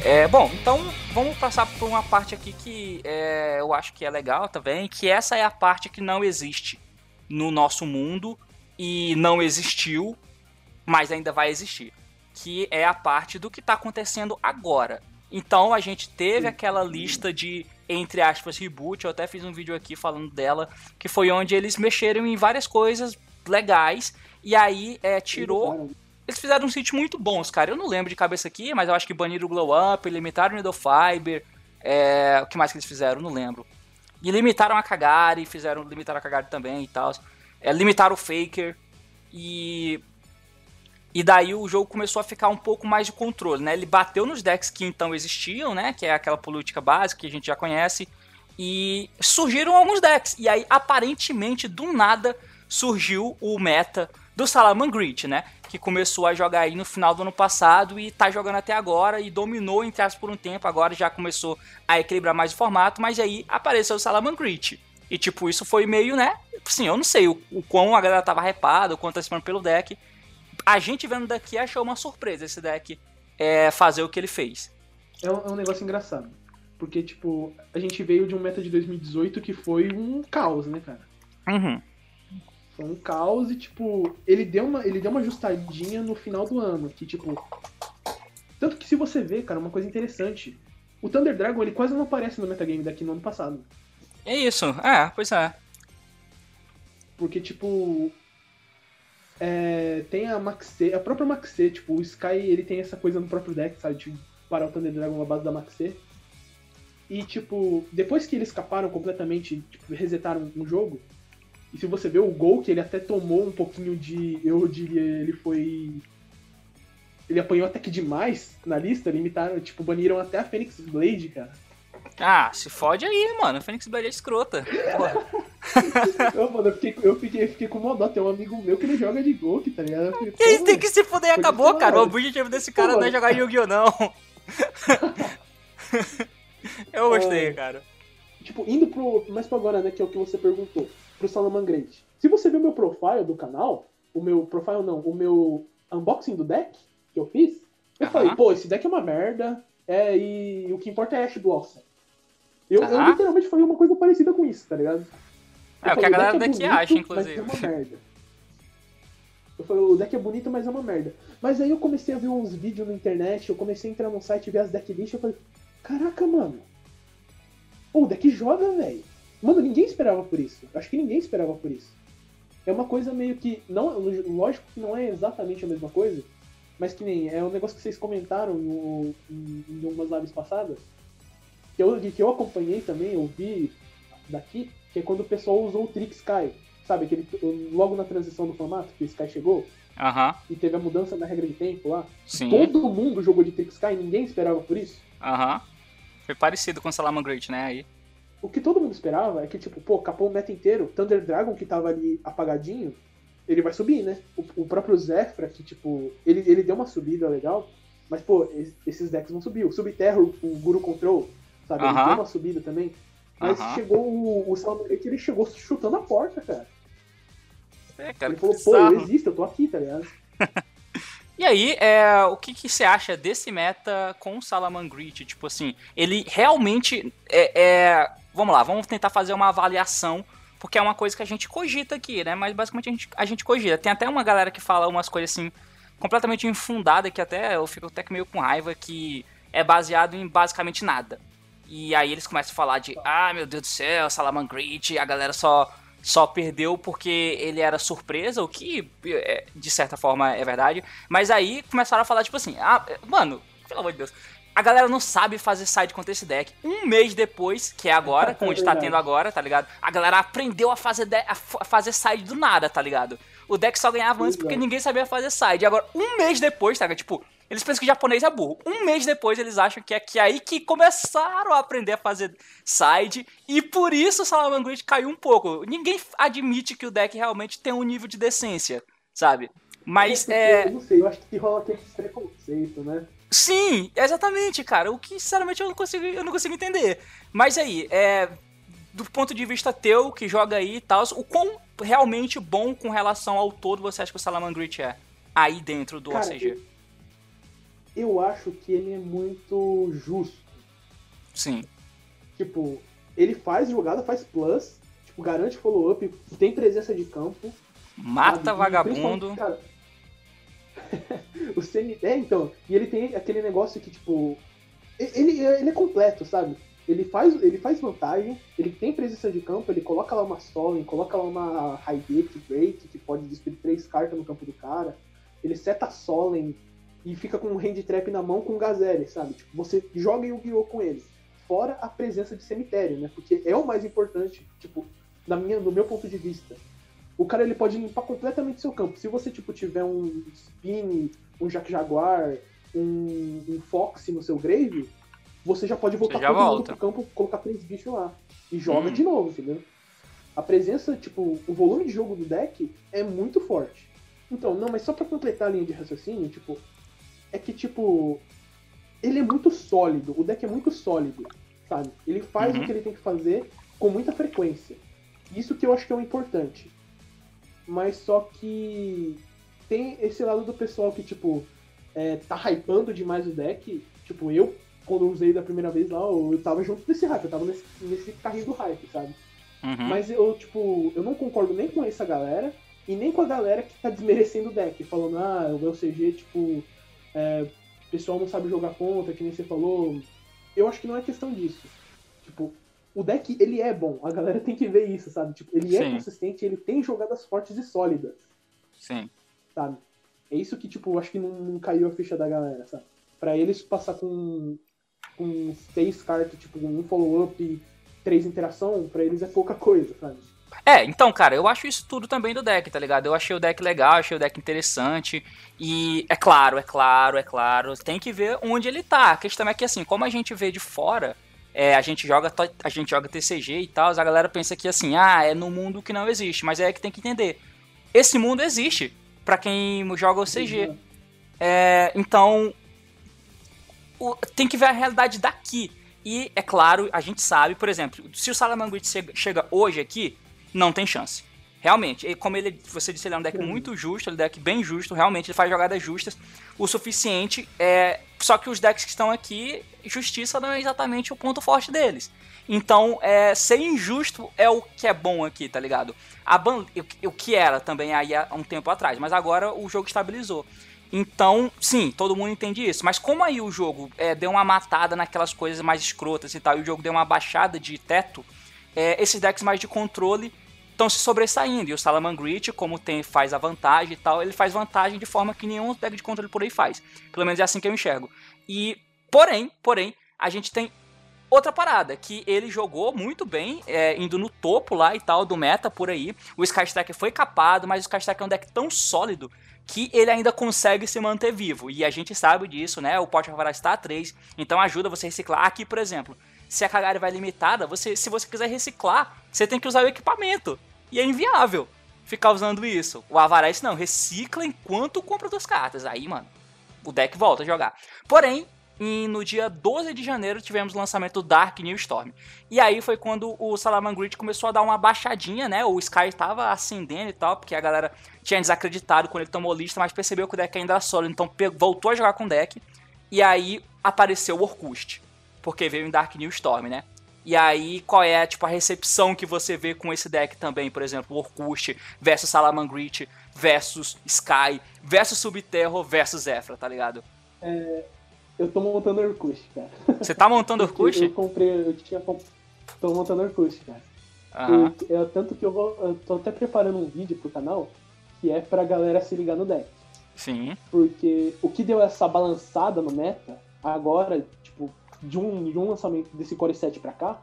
É, bom, então vamos passar por uma parte aqui que é, eu acho que é legal também, que essa é a parte que não existe no nosso mundo e não existiu, mas ainda vai existir, que é a parte do que está acontecendo agora. Então a gente teve aquela lista de entre aspas reboot, eu até fiz um vídeo aqui falando dela, que foi onde eles mexeram em várias coisas legais e aí é, tirou eles fizeram uns hits muito bons, cara. Eu não lembro de cabeça aqui, mas eu acho que baniram o Glow Up, limitaram o Needle Fiber. É... O que mais que eles fizeram? Não lembro. E limitaram a Kagari, fizeram limitaram a Kagari também e tal. É, limitaram o Faker. E. E daí o jogo começou a ficar um pouco mais de controle, né? Ele bateu nos decks que então existiam, né? Que é aquela política básica que a gente já conhece. E surgiram alguns decks. E aí, aparentemente, do nada, surgiu o meta do Salamangreat, né? Que começou a jogar aí no final do ano passado e tá jogando até agora e dominou, entre aspas, por um tempo. Agora já começou a equilibrar mais o formato, mas aí apareceu o Salamangreat. E, tipo, isso foi meio, né? Sim, eu não sei o, o quão a galera tava hypada, o quanto tá pelo deck. A gente vendo daqui achou uma surpresa esse deck é, fazer o que ele fez. É um, é um negócio engraçado. Porque, tipo, a gente veio de um meta de 2018 que foi um caos, né, cara? Uhum. Foi um caos e, tipo, ele deu uma, ele deu uma ajustadinha no final do ano. Que, tipo. Tanto que se você vê, cara, uma coisa interessante. O Thunder Dragon, ele quase não aparece no metagame daqui no ano passado. É isso, é, pois é. Porque, tipo. É, tem a Maxê, a própria Maxê, tipo, o Sky, ele tem essa coisa no próprio deck, sabe? De parar o Thunder Dragon na base da Maxê. E, tipo, depois que eles escaparam completamente, tipo, resetaram o jogo, e se você vê o gol que ele até tomou um pouquinho de. Eu diria, ele foi. Ele apanhou até que demais na lista, limitaram, tipo, baniram até a Phoenix Blade, cara. Ah, se fode aí, mano. A Phoenix Blade é escrota. eu, [LAUGHS] mano, eu fiquei, eu, fiquei, fiquei com dó. Tem um amigo meu que ele joga de gol, tá ligado? Quem tem que se fuder e acabou, cara. O objetivo desse cara Pô, não é jogar Yu-Gi-Oh! não. [LAUGHS] Eu gostei, É. cara. Tipo, indo pro. Mais pra agora, né? Que é o que você perguntou. Pro Salamangreat. Se você ver o meu profile do canal, o meu profile não, o meu unboxing do deck que eu fiz, eu Aham. falei, pô, esse deck é uma merda. É, e o que importa é Ash Blossom. Eu, eu Aham. literalmente falei uma coisa parecida com isso, tá ligado? Eu É o que a falei, galera deck daqui bonito, acha, inclusive. Mas é uma merda. Eu falei, o deck é bonito, mas é uma merda. Mas aí eu comecei a ver uns vídeos na internet, eu comecei a entrar no site e ver as decklists, eu falei, caraca, mano. O deck joga, velho. Mano, ninguém esperava por isso. Acho que ninguém esperava por isso. É uma coisa meio que. Não, lógico que não é exatamente a mesma coisa, mas que nem. É um negócio que vocês comentaram no, em, em umas lives passadas. Que eu, que eu acompanhei também, eu vi daqui, que é quando o pessoal usou o Trick Sky. Sabe, aquele, logo na transição do formato, que o Sky chegou, Aham, e teve a mudança na regra de tempo lá. sim. Todo mundo jogou de Trick Sky, ninguém esperava por isso. Aham. Foi parecido com o Salamangreat, né? Aí. O que todo mundo esperava é que, tipo, pô, capou o meta inteiro. Thunder Dragon, que tava ali apagadinho, ele vai subir, né? O, o próprio Zefra, que, tipo, ele, ele deu uma subida legal, mas, pô, es- esses decks não subiu. O Subterra, o, o Guru Control, sabe? Ele Aham. deu uma subida também. Mas Aham. chegou o, o ele chegou chutando a porta, cara. É, cara, ele falou, pô, eu existo, eu tô aqui, tá ligado? [LAUGHS] E aí, é, o que, que você acha desse meta com o Salamangreat? Tipo assim, ele realmente é, é- Vamos lá, vamos tentar fazer uma avaliação, porque é uma coisa que a gente cogita aqui, né? Mas basicamente a gente, a gente cogita. Tem até uma galera que fala umas coisas assim, completamente infundada, que até eu fico até meio com raiva, que é baseado em basicamente nada. E aí eles começam a falar de, ah, meu Deus do céu, Salamangreat, a galera só só perdeu porque ele era surpresa, o que é, de certa forma é verdade. Mas aí começaram a falar, tipo assim, ah, mano, pelo amor de Deus. A galera não sabe fazer side contra esse deck. Um mês depois, que é agora, como a gente tá tendo agora, tá ligado? A galera aprendeu a fazer, a fa- a fazer side do nada, tá ligado? O deck só ganhava antes porque ninguém sabia fazer side. Agora, um mês depois, tá ligado? Tipo, eles pensam que japonês é burro. Um mês depois, eles acham que é que aí que começaram a aprender a fazer side. E por isso o Salamangreat caiu um pouco. Ninguém admite que o deck realmente tem um nível de decência, sabe? Mas é. Eu não sei, eu acho que rola aquele preconceito, né? Sim, exatamente, cara. O que, sinceramente, eu não consigo, eu não consigo entender. Mas aí, é. Do ponto de vista teu, que joga aí e tal, o quão realmente bom com relação ao todo você acha que o Salamangreat é? Aí dentro do Cara, OCG. Eu acho que ele é muito justo. Sim. Tipo, ele faz jogada, faz plus, tipo, garante follow-up, tem presença de campo. Mata sabe? Vagabundo. Cara, [LAUGHS] o CN... É, então, e ele tem aquele negócio que, tipo, ele, ele é completo, sabe? Ele faz, ele faz vantagem, ele tem presença de campo, ele coloca lá uma Solen, coloca lá uma Highgate Break, que pode destruir três cartas no campo do cara. Ele seta Solen e fica com um hand trap na mão com o Gazelle, sabe? Tipo, você joga Yu-Gi-Oh! com ele. fora a presença de cemitério, né? Porque é o mais importante, tipo, na minha, no meu ponto de vista. O cara ele pode limpar completamente seu campo. Se você tipo tiver um Spin, um Jack Jaguar, um, um Fox no seu grave, você já pode voltar todo mundo volta. pro campo, colocar três bichos lá. E joga Hum. de novo, entendeu? A presença, tipo, o volume de jogo do deck é muito forte. Então, não, mas só pra completar a linha de raciocínio, tipo, é que, tipo, ele é muito sólido, o deck é muito sólido, sabe? Ele faz Uhum. o que ele tem que fazer com muita frequência. Isso que eu acho que é o importante. Mas só que tem esse lado do pessoal que, tipo, é, tá hypando demais o deck. Tipo, eu, quando usei da primeira vez lá, eu tava junto desse hype, eu tava nesse, nesse carrinho do hype, sabe? Uhum. Mas eu, tipo, eu não concordo nem com essa galera e nem com a galera que tá desmerecendo o deck, falando, ah, o LCG, tipo, é, o pessoal não sabe jogar contra, que nem você falou. Eu acho que não é questão disso. Tipo, o deck, ele é bom, a galera tem que ver isso, sabe? Tipo, ele é Sim. consistente, ele tem jogadas fortes e sólidas, Sim. sabe? É isso que, tipo, acho que não, não caiu a ficha da galera, sabe? Pra eles passar com, com seis cartas, tipo, um follow-up e três interação, pra eles é pouca coisa, sabe? É, então, cara, eu acho isso tudo também do deck, tá ligado? Eu achei o deck legal, achei o deck interessante. E é claro, é claro, é claro. Tem que ver onde ele tá. A questão é que, assim, como a gente vê de fora, é, a gente joga a gente joga TCG e tal, a galera pensa que assim, ah, é no mundo que não existe. Mas é que tem que entender. Esse mundo existe pra quem joga o CG. É, então, o- tem que ver a realidade daqui. E, é claro, a gente sabe, por exemplo, se o Salamangreat chega, chega hoje aqui, não tem chance. Realmente, e como ele, você disse, ele é um deck Uhum. muito justo, ele é um deck bem justo, realmente ele faz jogadas justas o suficiente. É, só que os decks que estão aqui, justiça não é exatamente o ponto forte deles. Então, é, ser injusto é o que é bom aqui, tá ligado? A ban, o, o que era também aí há um tempo atrás, mas agora o jogo estabilizou. Então, sim, todo mundo entende isso. Mas como aí o jogo é, deu uma matada naquelas coisas mais escrotas e tal, e o jogo deu uma baixada de teto, é, esses decks mais de controle estão se sobressaindo. E o Salamangreat, como tem, faz a vantagem e tal, ele faz vantagem de forma que nenhum deck de controle por aí faz. Pelo menos é assim que eu enxergo. E, porém, porém, a gente tem outra parada, que ele jogou muito bem, é, indo no topo lá e tal do meta por aí. O Skystack foi capado, mas o Skystack é um deck tão sólido que ele ainda consegue se manter vivo. E a gente sabe disso, né? O Pote Avarar está a 3, então ajuda você a reciclar. Aqui, por exemplo, se a Kagari vai limitada, você, se você quiser reciclar, você tem que usar o equipamento. E é inviável ficar usando isso. O Avarais não, recicla enquanto compra duas cartas. Aí, mano, o deck volta a jogar. Porém, no dia 12 de janeiro tivemos o lançamento do Dark New Storm. E aí foi quando o Salamangreat começou a dar uma baixadinha, né? O Sky tava acendendo e tal, porque a galera tinha desacreditado quando ele tomou lista, mas percebeu que o deck ainda era sólido, então voltou a jogar com o deck. E aí apareceu o Orkust, porque veio em Dark New Storm, né? E aí, qual é tipo, a recepção que você vê com esse deck também? Por exemplo, Orkust versus Salamangreat versus Sky versus Subterror versus Zefra, tá ligado? Eu tô montando Orkut, cara. Você tá montando [LAUGHS] Orkust? Eu comprei, eu tinha comp... Tô montando Orkut, cara. Aham. Porque- é, tanto que eu vou. Eu tô até preparando um vídeo pro canal que é pra galera se ligar no deck. Sim. Porque o que deu essa balançada no meta, agora, de um, de um lançamento desse Core 7 pra cá,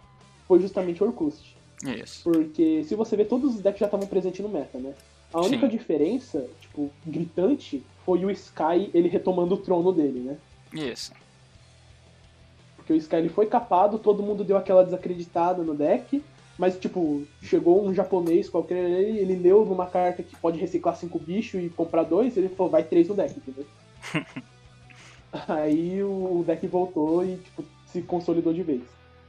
foi justamente o Orkust. Isso. Porque se você ver, todos os decks já estavam presentes no meta, né? A única Sim. diferença, tipo, gritante, foi o Sky ele retomando o trono dele, né? Isso. Porque o Sky ele foi capado, todo mundo deu aquela desacreditada no deck, mas tipo, chegou um japonês qualquer aí, ele leu numa carta que pode reciclar cinco bichos e comprar dois, ele falou, vai três no deck, entendeu? [LAUGHS] aí o deck voltou e tipo, se consolidou de vez.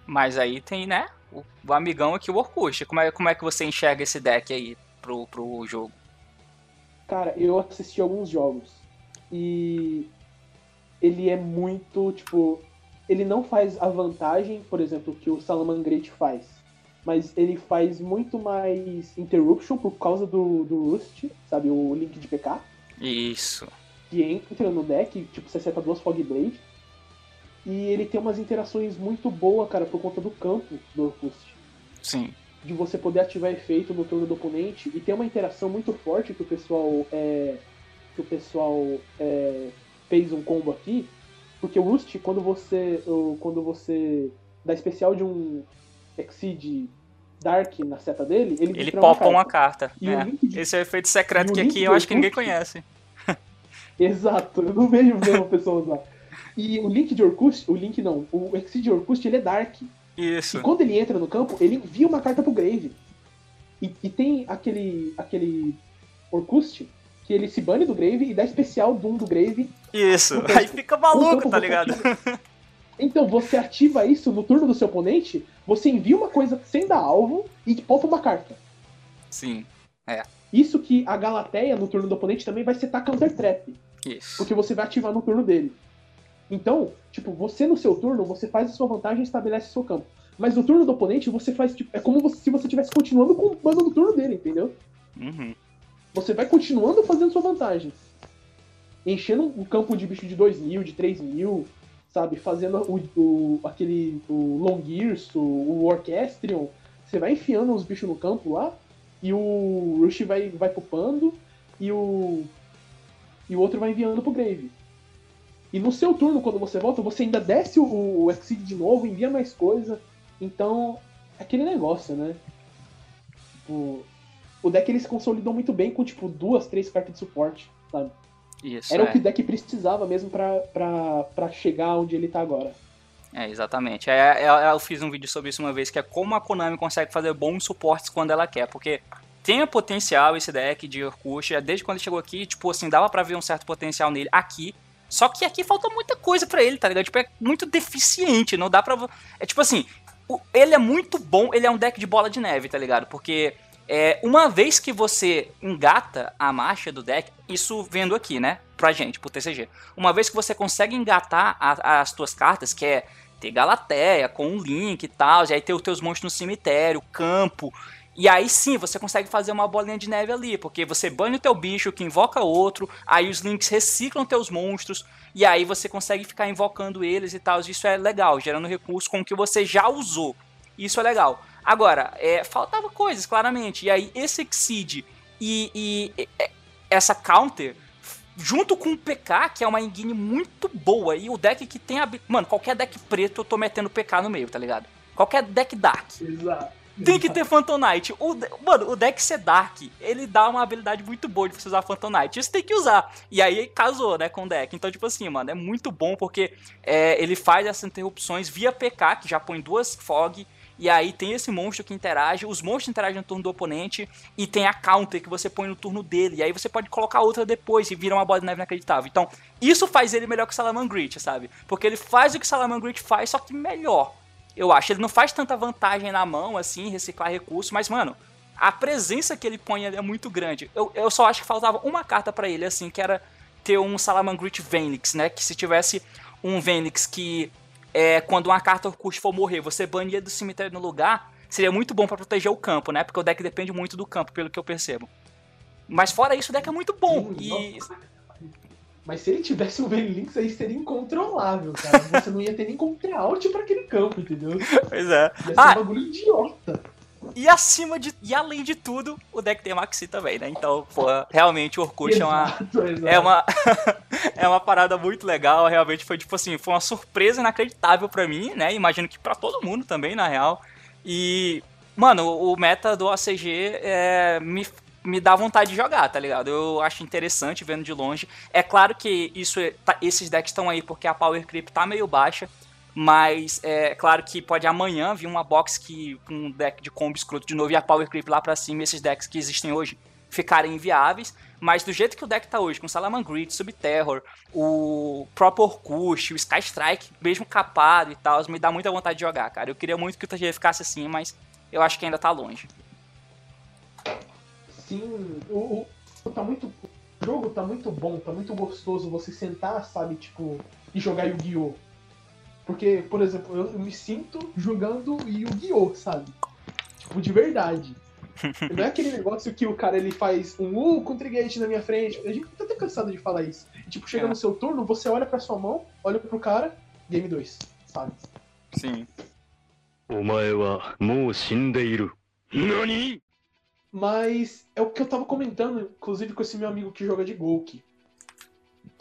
Mas aí tem, né? O, o amigão aqui, o Orkust. Como é, como é que você enxerga esse deck aí pro, pro jogo? Cara, eu assisti alguns jogos e ele é muito, tipo, ele não faz a vantagem, por exemplo, que o Salamangreat faz, mas ele faz muito mais interruption por causa do, do Rust, sabe, o link de PK, Isso. Que entra no deck, tipo, você seta duas Fog Blade, e ele tem umas interações muito boas, cara, por conta do campo do Orkust Sim. de você poder ativar efeito no turno do oponente e tem uma interação muito forte que o pessoal é, que o pessoal é, fez um combo aqui porque o Rust quando você quando você dá especial de um Exceed Dark na seta dele, ele, Ele popa uma carta. E o é. Esse é o efeito secreto que aqui eu acho que ninguém conhece. [LAUGHS] Exato, eu não vejo mesmo pessoa usar. E o link de Orkut, o link não, o Exceed Orkut, ele é Dark. Isso. E quando ele entra no campo, ele envia uma carta pro Grave. E, e tem aquele, aquele Orkust que ele se bane do Grave e dá especial Doom do Grave. Isso. Aí fica maluco, campo tá ligado? Então você ativa isso no turno do seu oponente, você envia uma coisa sem dar alvo e popa uma carta. Sim. Isso que a Galateia no turno do oponente também vai setar Counter Trap, Isso. porque você vai ativar no turno dele. Então, tipo, você no seu turno, você faz a sua vantagem e estabelece o seu campo. Mas no turno do oponente, você faz, tipo, é como se você estivesse continuando com o bando no turno dele, entendeu? Uhum. Você vai continuando fazendo sua vantagem. Enchendo o campo de bicho de 2 mil, de 3 mil, sabe? Fazendo o, o- aquele o Longears, o, o Orchestrion. Você vai enfiando os bichos no campo lá, e o Rush vai, vai pupando, e o. E o outro vai enviando pro Grave. E no seu turno, quando você volta, você ainda desce o, o Exceed de novo, envia mais coisa. Então, é aquele negócio, né? Tipo, o deck ele se consolidou muito bem com, tipo, duas, três cartas de suporte, sabe? Isso. Era é. o que o deck precisava mesmo pra, pra, pra chegar onde ele tá agora. É, exatamente. É, é- eu fiz um vídeo sobre isso uma vez, que é como a Konami consegue fazer bons suportes quando ela quer, porque tem potencial esse deck de Orkut, é, desde quando ele chegou aqui, tipo assim, dava pra ver um certo potencial nele aqui, só que aqui falta muita coisa pra ele, tá ligado? Tipo, é muito deficiente, não dá pra... É tipo assim, ele é muito bom, ele é um deck de bola de neve, tá ligado? Porque é, uma vez que você engata a marcha do deck, isso vendo aqui, né, pra gente, pro TCG, uma vez que você consegue engatar a- as tuas cartas, que é ter Galateia com um link e tal, e aí ter os teus monstros no cemitério, campo. E aí sim você consegue fazer uma bolinha de neve ali, porque você banha o teu bicho que invoca outro, aí os links reciclam teus monstros, e aí você consegue ficar invocando eles e tal. Isso é legal, gerando recurso com o que você já usou. Isso é legal. Agora, é, faltava coisas, claramente. E aí esse Exceed e, e- e- e- essa counter junto com o PK, que é uma engine muito boa, e o deck que tem a. Mano, qualquer deck preto eu tô metendo PK no meio, tá ligado? Qualquer deck Dark. Exato. Tem que ter Phantom Knight. O, mano, o deck ser Dark, ele dá uma habilidade muito boa de você usar Phantom Knight. Isso tem que usar. E aí casou, né, com o deck. Então, tipo assim, mano, é muito bom porque é, ele faz essas interrupções via PK, que já põe duas Fog. E aí tem esse monstro que interage, os monstros interagem no turno do oponente, e tem a counter que você põe no turno dele. E aí você pode colocar outra depois e vira uma bola de neve inacreditável. Então, isso faz ele melhor que o Salamangreat, sabe? Porque ele faz o que o Salamangreat faz, só que melhor. Eu acho. Ele não faz tanta vantagem na mão, assim, reciclar recursos, mas, mano, a presença que ele põe ali é muito grande. Eu, eu só acho que faltava uma carta pra ele, assim, que era ter um Salamangreat Venix, né? Que se tivesse um Venix que, é, quando uma carta Orkut for morrer, você bania do cemitério no lugar, seria muito bom pra proteger o campo, né? Porque o deck depende muito do campo, pelo que eu percebo. Mas fora isso, o deck é muito bom. E Mas se ele tivesse um Venlinx aí seria incontrolável, cara. Você não ia ter nem como ter out pra aquele campo, entendeu? Ia [LAUGHS] Pois é. ser Ah, um bagulho idiota. E acima de. E além de tudo, o deck tem Maxi também, né? Então, pô, realmente o Orkut é uma. É uma, [LAUGHS] é uma parada muito legal, realmente foi tipo assim, foi uma surpresa inacreditável pra mim, né? Imagino que pra todo mundo também, na real. E, mano, o meta do ACG é, me, me dá vontade de jogar, tá ligado? Eu acho interessante vendo de longe. É claro que isso é- tá- esses decks estão aí porque a Power Creep tá meio baixa, mas é claro que pode amanhã vir uma box que com um deck de combo escroto de novo e a Power Creep lá pra cima esses decks que existem hoje ficarem inviáveis. Mas do jeito que o deck tá hoje, com Salamangreat, Subterror, o próprio Orkut, o Sky Strike, mesmo capado e tal, me dá muita vontade de jogar, cara. Eu queria muito que o TG ficasse assim, mas eu acho que ainda tá longe. Sim, o, o- tá muito. O jogo tá muito bom, tá muito gostoso você sentar, sabe, tipo, e jogar Yu-Gi-Oh! Porque, por exemplo, eu me sinto jogando Yu-Gi-Oh, sabe? Tipo, de verdade. [LAUGHS] Não é aquele negócio que o cara ele faz um uh com trigate na minha frente. A gente tá até cansado de falar isso. E, tipo, chega é. no seu turno, você olha pra sua mão, olha pro cara, game 2, sabe? Sim. Mas é o que eu tava comentando, inclusive, com esse meu amigo que joga de Golki.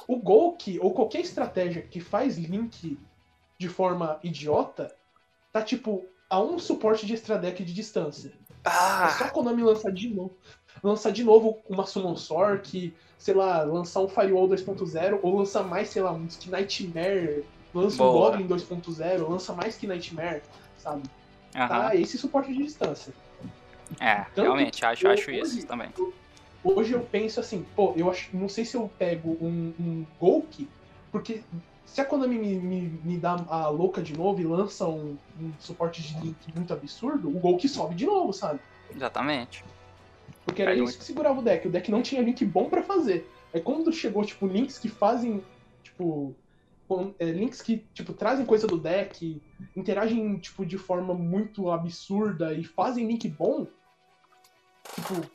O Golki, ou qualquer estratégia que faz link de forma idiota, tá tipo a um suporte de extra deck de distância. É só Ah, a Konami lançar de novo. Lançar de novo uma Summon Sork, sei lá, lançar um Firewall 2.0, ou lançar mais, sei lá, um que Nightmare, lança um Boa. Goblin 2.0, lança mais que Nightmare, sabe? aham. Tá esse suporte de distância. É, realmente, acho, eu- acho isso hoje- também. Hoje eu penso assim, pô, eu acho, não sei se eu pego um, um Golk, porque se a Konami me, me, me dá a louca de novo e lança um, um suporte de link muito absurdo, o Golk sobe de novo, sabe? Exatamente. Porque era Caiu isso que segurava o deck. O deck não tinha link bom pra fazer. Aí quando chegou, tipo, links que fazem, tipo, é, links que, tipo, trazem coisa do deck, interagem, tipo, de forma muito absurda e fazem link bom, tipo,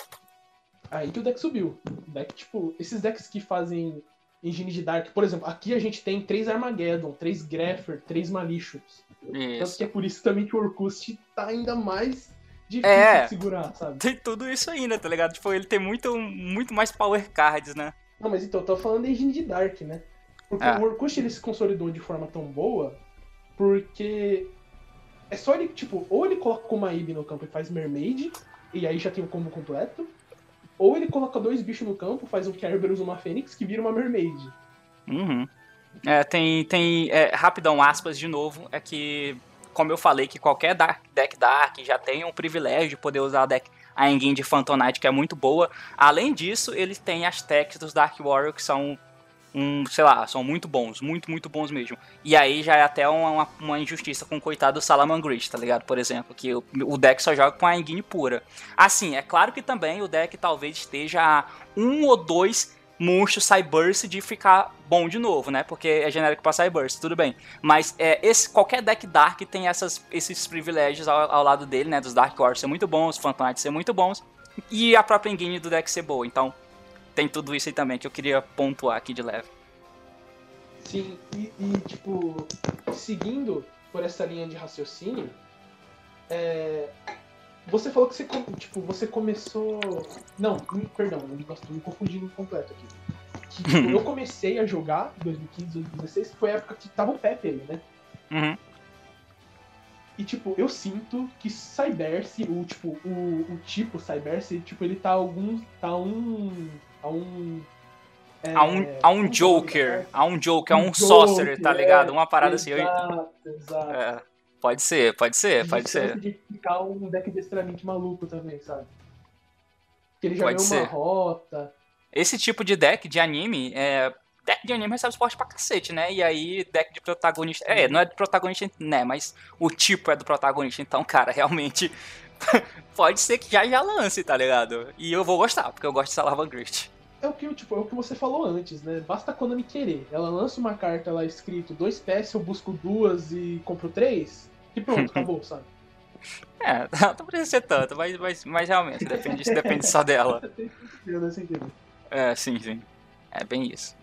aí que o deck subiu. O deck, tipo, esses decks que fazem engine de Dark, por exemplo, aqui a gente tem três Armageddon, três Greffer, três Malicious. Tanto Isso. que é por isso também que o Orkust tá ainda mais difícil É. de segurar, sabe? Tem tudo isso ainda, tá ligado? Tipo, ele tem muito, muito mais power cards, né? Não, mas então, eu tô falando da engine de Dark, né? Porque É. o Orkut ele se consolidou de forma tão boa porque é só ele, tipo, ou ele coloca uma Ib no campo e faz Mermaid, e aí já tem o combo completo, ou ele coloca dois bichos no campo, faz um Kerberos uma Fênix, que vira uma Mermaid. Uhum. É, tem, tem é, rapidão, aspas de novo, é que, como eu falei, que qualquer dark, deck Dark já tem um privilégio de poder usar a deck a engine de Phantom Knight, que é muito boa. Além disso, ele tem as techs dos Dark Warrior, que são, um, sei lá, são muito bons, muito, muito bons mesmo. E aí já é até uma, uma, injustiça com o coitado do Salamangreat, tá ligado? Por exemplo, que o, o deck só joga com a engine pura. Assim, é claro que também o deck talvez esteja um ou dois monstro Cyburst de ficar bom de novo, né? Porque é genérico pra Cyburst, tudo bem. Mas é, esse, qualquer deck Dark tem essas, esses privilégios ao, ao lado dele, né? Dos Dark Warriors ser muito bons, Phantom Knight ser muito bons. E a própria engine do deck ser boa. Então, tem tudo isso aí também que eu queria pontuar aqui de leve. Sim, e, e, tipo, seguindo por essa linha de raciocínio, é, você falou que você, tipo, você começou. Não, perdão, eu me confundindo completo aqui. Que, tipo, [LAUGHS] eu comecei a jogar em 2015, 2016, que foi a época que tava o Pepe aí, né? Uhum. E, tipo, eu sinto que Cyberse, o, tipo, o, o tipo Cyberse, tipo, ele tá algum. tá um. A um. é, Há um, há um Joker, da há um Joker, há um Um sorcerer, tá ligado? é, Uma parada assim. eu- Exato, exato. é, pode ser, pode ser, pode ser. de ficar um deck extremamente maluco também, sabe? Que ele já Pode ganhou uma ser. rota. Esse tipo de deck de anime, é, deck de anime recebe suporte pra cacete, né? E aí, deck de protagonista. É, não é de protagonista, né? Mas o tipo é do protagonista. Então, cara, realmente. [LAUGHS] pode ser que já já lance, tá ligado? E eu vou gostar, porque eu gosto de Salavan Grist. É o que, tipo, é o que você falou antes, né? Basta a Konami querer. Ela lança uma carta lá escrito dois PS, eu busco duas e compro três. E pronto, [LAUGHS] acabou, sabe? É, não precisa ser tanto, mas, mas, mas realmente, depende, isso [LAUGHS] depende só dela. É, sim, sim. É bem isso.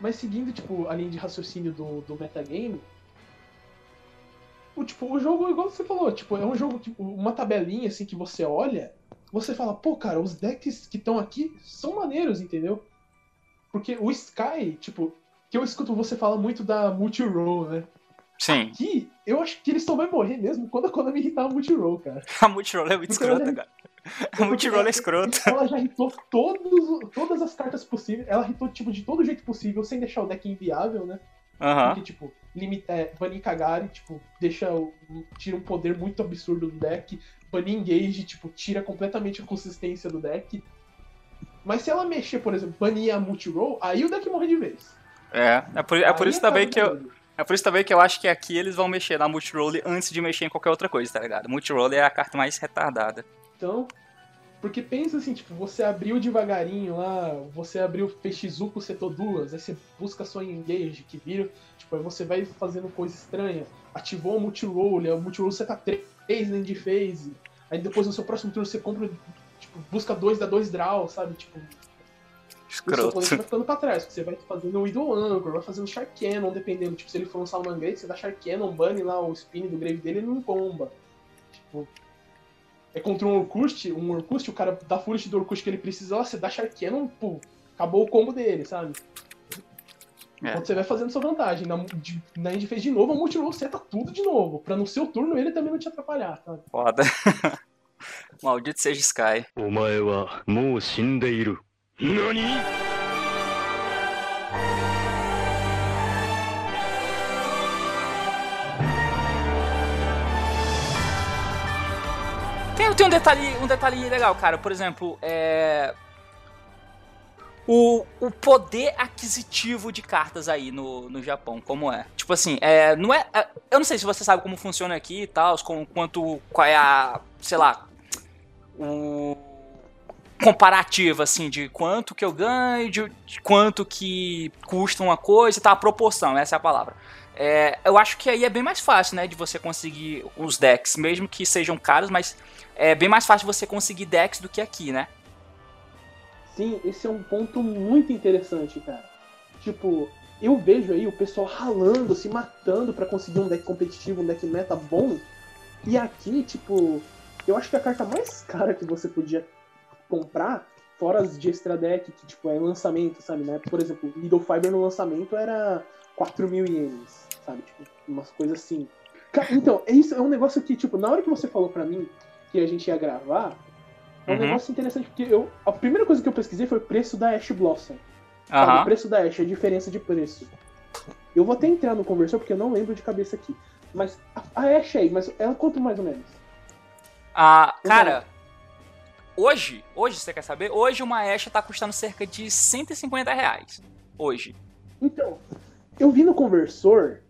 Mas seguindo, tipo, a linha de raciocínio do, do metagame, o, tipo, o jogo, igual você falou, tipo, é um jogo, tipo, uma tabelinha, assim, que você olha, você fala, pô, cara, os decks que estão aqui são maneiros, entendeu? Porque o Sky, tipo, que eu escuto você falar muito da multi-roll, né? Sim. Aqui, eu acho que eles só vai morrer mesmo quando a Konami irritar a multi-roll, cara. [LAUGHS] A multiroll é muito Porque escrota, cara. A multiroll é escrota. Ela já hitou todos, todas as cartas possíveis, ela hitou, tipo, de todo jeito possível, sem deixar o deck inviável, né? Aham. Porque, tipo, limita, é, banir Kagari, tipo, deixa o, tira um poder muito absurdo do deck. Banir Engage, tipo, tira completamente a consistência do deck. Mas se ela mexer, por exemplo, banir a multi-roll, aí o deck morre de vez. É, é por, é por isso também acaba que eu. É por isso também que eu acho que aqui eles vão mexer na multiroll antes de mexer em qualquer outra coisa, tá ligado? Multiroll é a carta mais retardada. Então, porque pensa assim, tipo, você abriu devagarinho lá, você abriu Fechizuko setor duas, aí você busca sua engage, que vira, tipo, aí você vai fazendo coisa estranha. Ativou o multiroll, o multiroll você tá 3 nem de. Aí depois no seu próximo turno você compra, tipo, busca dois da dois draw, sabe? Tipo, o seu Escroto. vai ficando pra trás, porque você vai fazendo o Idol Anchor, vai fazendo Shark Cannon, dependendo. Tipo, se ele for lançar uma Great, você dá Shark Cannon, bane lá o spin do grave dele, ele não bomba. Tipo, é contra um Orkust, um Orkust, o cara dá Furish do Orkust que ele precisa, ó, você dá Shark Cannon, pô, acabou o combo dele, sabe? Enquanto é. você vai fazendo sua vantagem. Na, de, na Indy fez de novo, a Multiroll seta tá tudo de novo. Pra no seu turno ele também não te atrapalhar. Foda. [LAUGHS] Maldito seja Sky. Nani? Tem, tem um detalhe, um detalhe legal, cara. Por exemplo, é o, o poder aquisitivo de cartas aí no, no Japão, como é? Tipo assim, é, não é, é- Eu não sei se você sabe como funciona aqui e tal, com, quanto. Qual é a. Sei lá. O. Comparativo, assim, de quanto que eu ganho, de, de quanto que custa uma coisa e tal, a proporção, essa é a palavra. É, eu acho que aí é bem mais fácil, né, de você conseguir os decks, mesmo que sejam caros, mas é bem mais fácil você conseguir decks do que aqui, né? Sim, esse é um ponto muito interessante, cara. Tipo, eu vejo aí o pessoal ralando, se matando pra conseguir um deck competitivo, um deck meta bom. E aqui, tipo, eu acho que a carta mais cara que você podia comprar, fora as de extra deck, que tipo é lançamento, sabe, né? Por exemplo, Needle Fiber no lançamento era 4 mil ienes, sabe? Tipo, umas coisas assim. Então, é isso é um negócio que, tipo, na hora que você falou pra mim que a gente ia gravar, é um Uhum. negócio interessante, porque eu, a primeira coisa que eu pesquisei foi o preço da Ash Blossom. Sabe, o preço da Ash, a diferença de preço. Eu vou até entrar no conversor, porque eu não lembro de cabeça aqui. Mas a, a Ash aí, mas ela quanto mais ou menos? Ah, cara, hoje, hoje você quer saber? Hoje uma Ashe tá custando cerca de 150 reais. Hoje. Então, eu vi no conversor.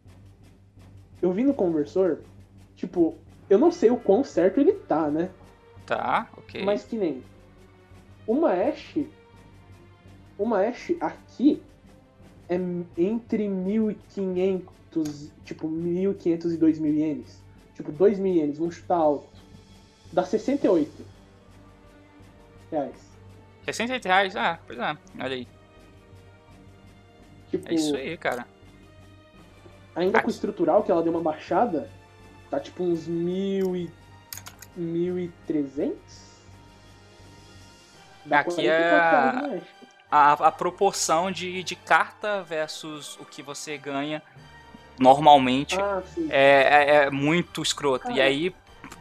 Eu vi no conversor, tipo, eu não sei o quão certo ele tá, né? Tá, ok. Mas que nem. Uma Ash. Uma Ash aqui é entre 1.500. Tipo, 1.500 e 2.000 ienes. Tipo, 2.000 ienes, vamos chutar alto. Dá 68 reais. 68 reais? Ah, pois é. Olha aí. Tipo, É isso aí, cara. ainda Ah. com o estrutural, que ela deu uma baixada, tá tipo uns 1.000 e. 1.300? Dá Aqui 44 é-. A, a proporção de, de carta versus o que você ganha normalmente Ah, é, é, é muito escroto. E Cara. aí,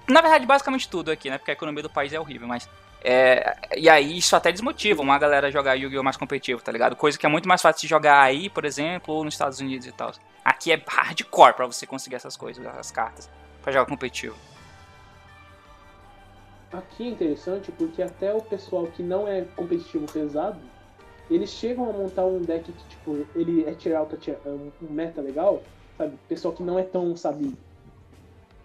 na verdade, basicamente tudo aqui, né? Porque a economia do país é horrível, mas. É, e aí isso até desmotiva uma galera a jogar Yu-Gi-Oh! mais competitivo, tá ligado? Coisa que é muito mais fácil de jogar aí, por exemplo, ou nos Estados Unidos e tal. Aqui é hardcore pra você conseguir essas coisas, essas cartas, pra jogar competitivo. Aqui é interessante porque até o pessoal que não é competitivo pesado, eles chegam a montar um deck que, tipo, ele é alta, tier, um meta legal, sabe? Pessoal que não é tão, sabe,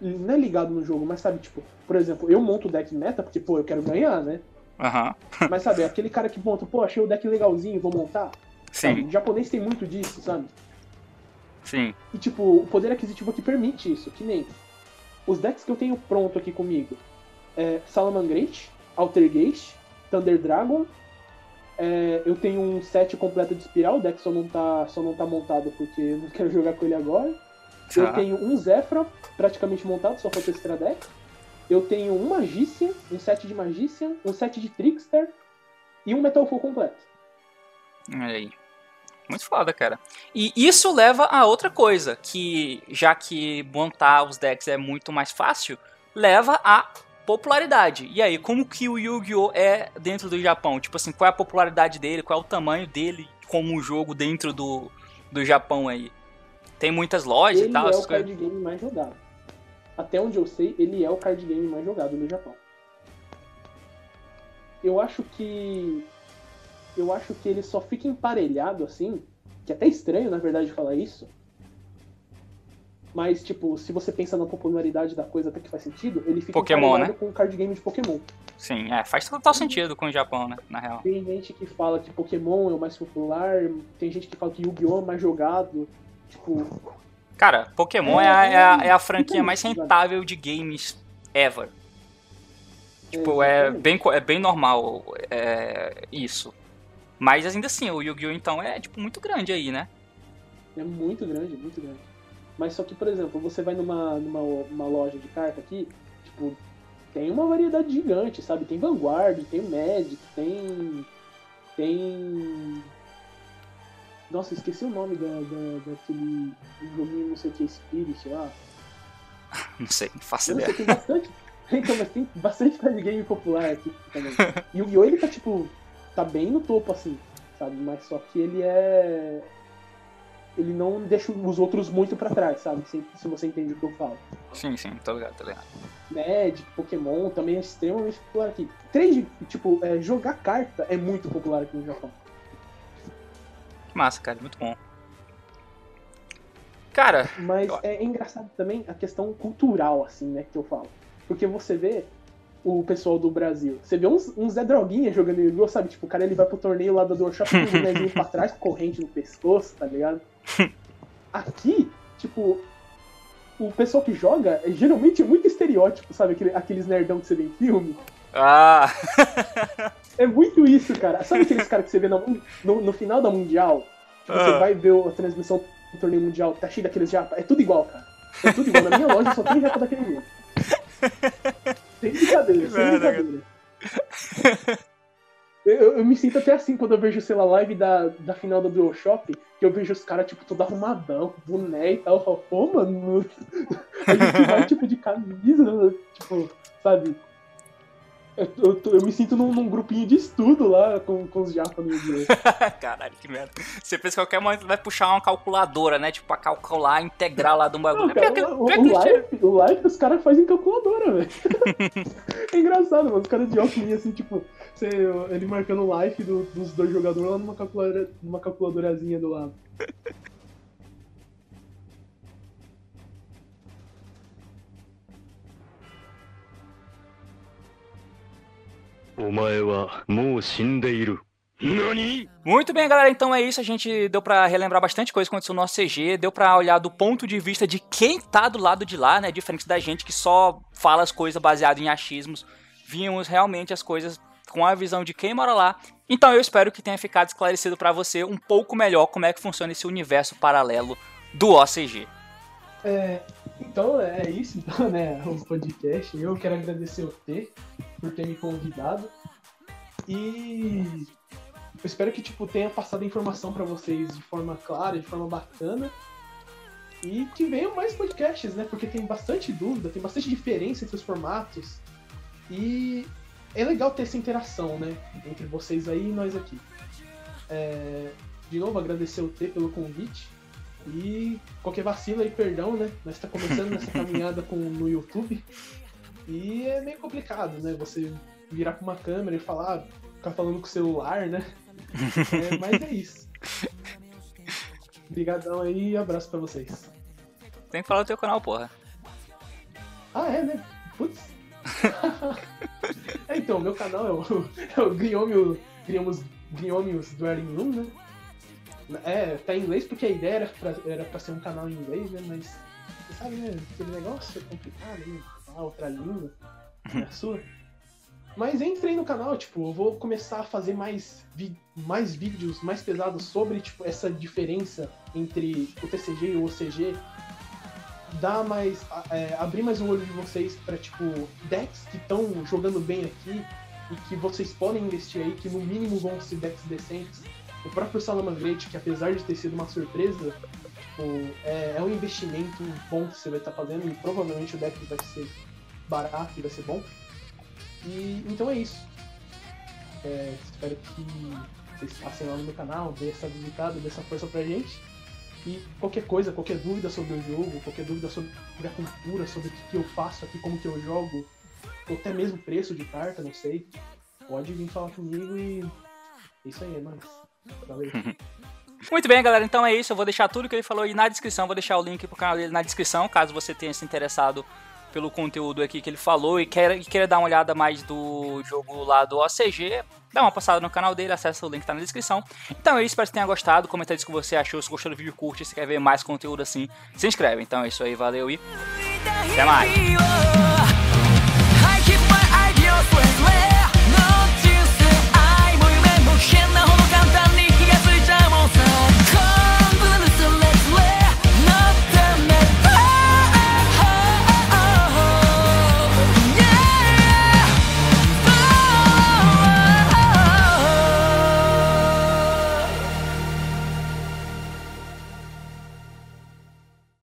não é ligado no jogo, mas sabe, tipo, por exemplo, eu monto o deck meta porque, pô, eu quero ganhar, né? Aham. [LAUGHS] Mas sabe, aquele cara que monta, pô, achei o deck legalzinho, vou montar. sabe? Sim, O japonês tem muito disso, sabe? sim. E tipo, o poder aquisitivo aqui permite isso, que nem os decks que eu tenho pronto aqui comigo. É Salamangreat, Altergeist, Thunder Dragon. é, eu tenho um set completo de espiral, o deck só não tá, só não tá montado porque eu não [LAUGHS] quero jogar com ele agora. Eu Tá. tenho um Zephyra praticamente montado, só falta extra deck. Eu tenho um Magician, um set de Magician, um set de Trickster e um Metal Full completo. Olha aí. Muito foda, cara. E isso leva a outra coisa, que já que montar os decks é muito mais fácil, leva a popularidade. E aí, como que o Yu-Gi-Oh! é dentro do Japão? Tipo assim, qual é a popularidade dele, qual é o tamanho dele como um jogo dentro do, do Japão aí? Tem muitas lojas Ele e tal, é essas o coisas. card game mais jogado. Até onde eu sei, ele é o card game mais jogado no Japão. Eu acho que. Eu acho que ele só fica emparelhado assim. Que é até estranho, na verdade, falar isso. Mas, tipo, se você pensa na popularidade da coisa até que faz sentido, ele fica Pokémon, né? com o card game de Pokémon. Sim, é, faz total sentido com o Japão, né? Na real. Tem gente que fala que Pokémon é o mais popular, tem gente que fala que Yu-Gi-Oh! é o mais jogado. Tipo, Cara, Pokémon é, É, a, é, a, é a franquia mais rentável de games ever. Tipo, é bem, é bem normal é, isso. Mas ainda assim, o Yu-Gi-Oh! então é tipo muito grande aí, né? É muito grande, muito grande. Mas só que, por exemplo, você vai numa, numa uma loja de carta aqui, tipo, tem uma variedade gigante, sabe? Tem Vanguard, tem Magic, tem. Tem. Nossa, esqueci o nome da, da, daquele joguinho, não sei o que, Spirit lá. [LAUGHS] Não sei, não faço ideia. sei, tem bastante. [LAUGHS] Então, mas tem bastante card game popular aqui também. E o Yu-Gi-Oh! ele tá tipo. tá bem no topo, assim, sabe? Mas só que ele é. Ele não deixa os outros muito pra trás, sabe? Se, se você entende o que eu falo. Sim, sim, tô ligado, tô ligado. Magic, Pokémon também é extremamente popular aqui. Trade, tipo, é, jogar carta é muito popular aqui no Japão. Que massa, cara, muito bom. Cara, Mas Eu- é engraçado também a questão cultural, assim, né, que eu falo. Porque você vê o pessoal do Brasil, você vê uns, uns Zé Droguinha jogando Yu-Gi-Oh!, sabe? Tipo, o cara ele vai pro torneio lá da Dorshop com o bonezinho pra trás, com corrente no pescoço, tá ligado? Aqui, tipo, o pessoal que joga é geralmente muito estereótipo, sabe? Aquele- aqueles nerdão que você vê em filme. ah, [LAUGHS] É muito isso, cara. Sabe aqueles caras que você vê mun- no, no final da Mundial? Que você Ah. vai ver a transmissão do torneio mundial, tá cheio daqueles japa. É tudo igual, cara. É tudo igual. Na minha loja só tem japa daquele jeito. Sem brincadeira, sem brincadeira. [LAUGHS] Eu, eu- me sinto até assim quando eu vejo, sei lá, live da, da final da Dual Shop, que eu vejo os caras, tipo, todo arrumadão, boné e tal. Eu falo, pô, mano, [LAUGHS] a gente vai, tipo, de camisa, tipo, sabe? Eu, eu, eu me sinto num, num grupinho de estudo lá com, com os Yu-Gi-Oh! [LAUGHS] caralho, que merda. Você pensa que qualquer momento vai puxar uma calculadora, né? Tipo, pra calcular, integrar lá de um bagulho. Não, cara, Pior que- o, o, live, o live os caras fazem em calculadora, velho. [LAUGHS] é engraçado, mano. Os caras de óculos assim, tipo, você, ele marcando o life do, dos dois jogadores lá numa, calculadora, numa calculadorazinha do lado. Muito bem, galera. Então é isso. A gente deu para relembrar bastante coisa que aconteceu no nosso CG. Deu para olhar do ponto de vista de quem tá do lado de lá, né? Diferente da gente que só fala as coisas baseado em achismos. Vimos realmente as coisas com a visão de quem mora lá. Então eu espero que tenha ficado esclarecido pra você um pouco melhor como é que funciona esse universo paralelo do OCG. É, então é isso, [LAUGHS] então, né? O podcast. Eu quero agradecer o T por ter me convidado. E eu espero que tipo, tenha passado a informação pra vocês de forma clara, de forma bacana. E que venham mais podcasts, né? Porque tem bastante dúvida, tem bastante diferença entre os formatos. E é legal ter essa interação, né? Entre vocês aí e nós aqui. É, de novo, agradecer o T pelo convite. E qualquer vacilo aí, perdão, né? Nós está começando nessa caminhada com, no YouTube. E é meio complicado, né? Você virar com uma câmera e falar, ficar falando com o celular, né? É, mas é isso. Obrigadão aí e abraço pra vocês. Tem que falar do teu canal, porra. Ah, é, né? Putz. [LAUGHS] é, então, meu canal é o, [LAUGHS] é o Griomio, Griomos, Griomios Dwelling Room, né? É, tá em inglês porque a ideia era pra, era pra ser um canal em inglês, né? Mas, você sabe, né? Aquele negócio é complicado, né? Falar outra língua, é a sua. Mas entrei no canal, tipo, eu vou começar a fazer mais, vi- mais vídeos mais pesados sobre, tipo, essa diferença entre o TCG e o OCG dar mais. é, abrir mais o olho de vocês pra, tipo, decks que estão jogando bem aqui e que vocês podem investir aí, que no mínimo vão ser decks decentes. O próprio Salamangreat, que apesar de ter sido uma surpresa, tipo, é, é um investimento bom que você vai estar fazendo e provavelmente o deck vai ser barato e vai ser bom. E então é isso. É, espero que vocês passem lá no meu canal, dê essa visitada, dê essa força pra gente. E qualquer coisa, qualquer dúvida sobre o jogo, qualquer dúvida sobre a cultura, sobre o que, eu faço aqui, como que eu jogo, ou até mesmo preço de carta, não sei, pode vir falar comigo e é isso aí, é nóis. Valeu. [LAUGHS] Muito bem, galera. Então é isso. Eu vou deixar tudo que ele falou aí na descrição. Vou deixar o link pro canal dele na descrição, caso você tenha se interessado pelo conteúdo aqui que ele falou e queira, e queira dar uma olhada mais do jogo lá do OCG. Dá uma passada no canal dele, acessa o link que tá na descrição. Então é isso, espero que tenha gostado. Comenta aí o que você achou. Se gostou do vídeo, curte. Se quer ver mais conteúdo assim, se inscreve. Então é isso aí, valeu e até mais.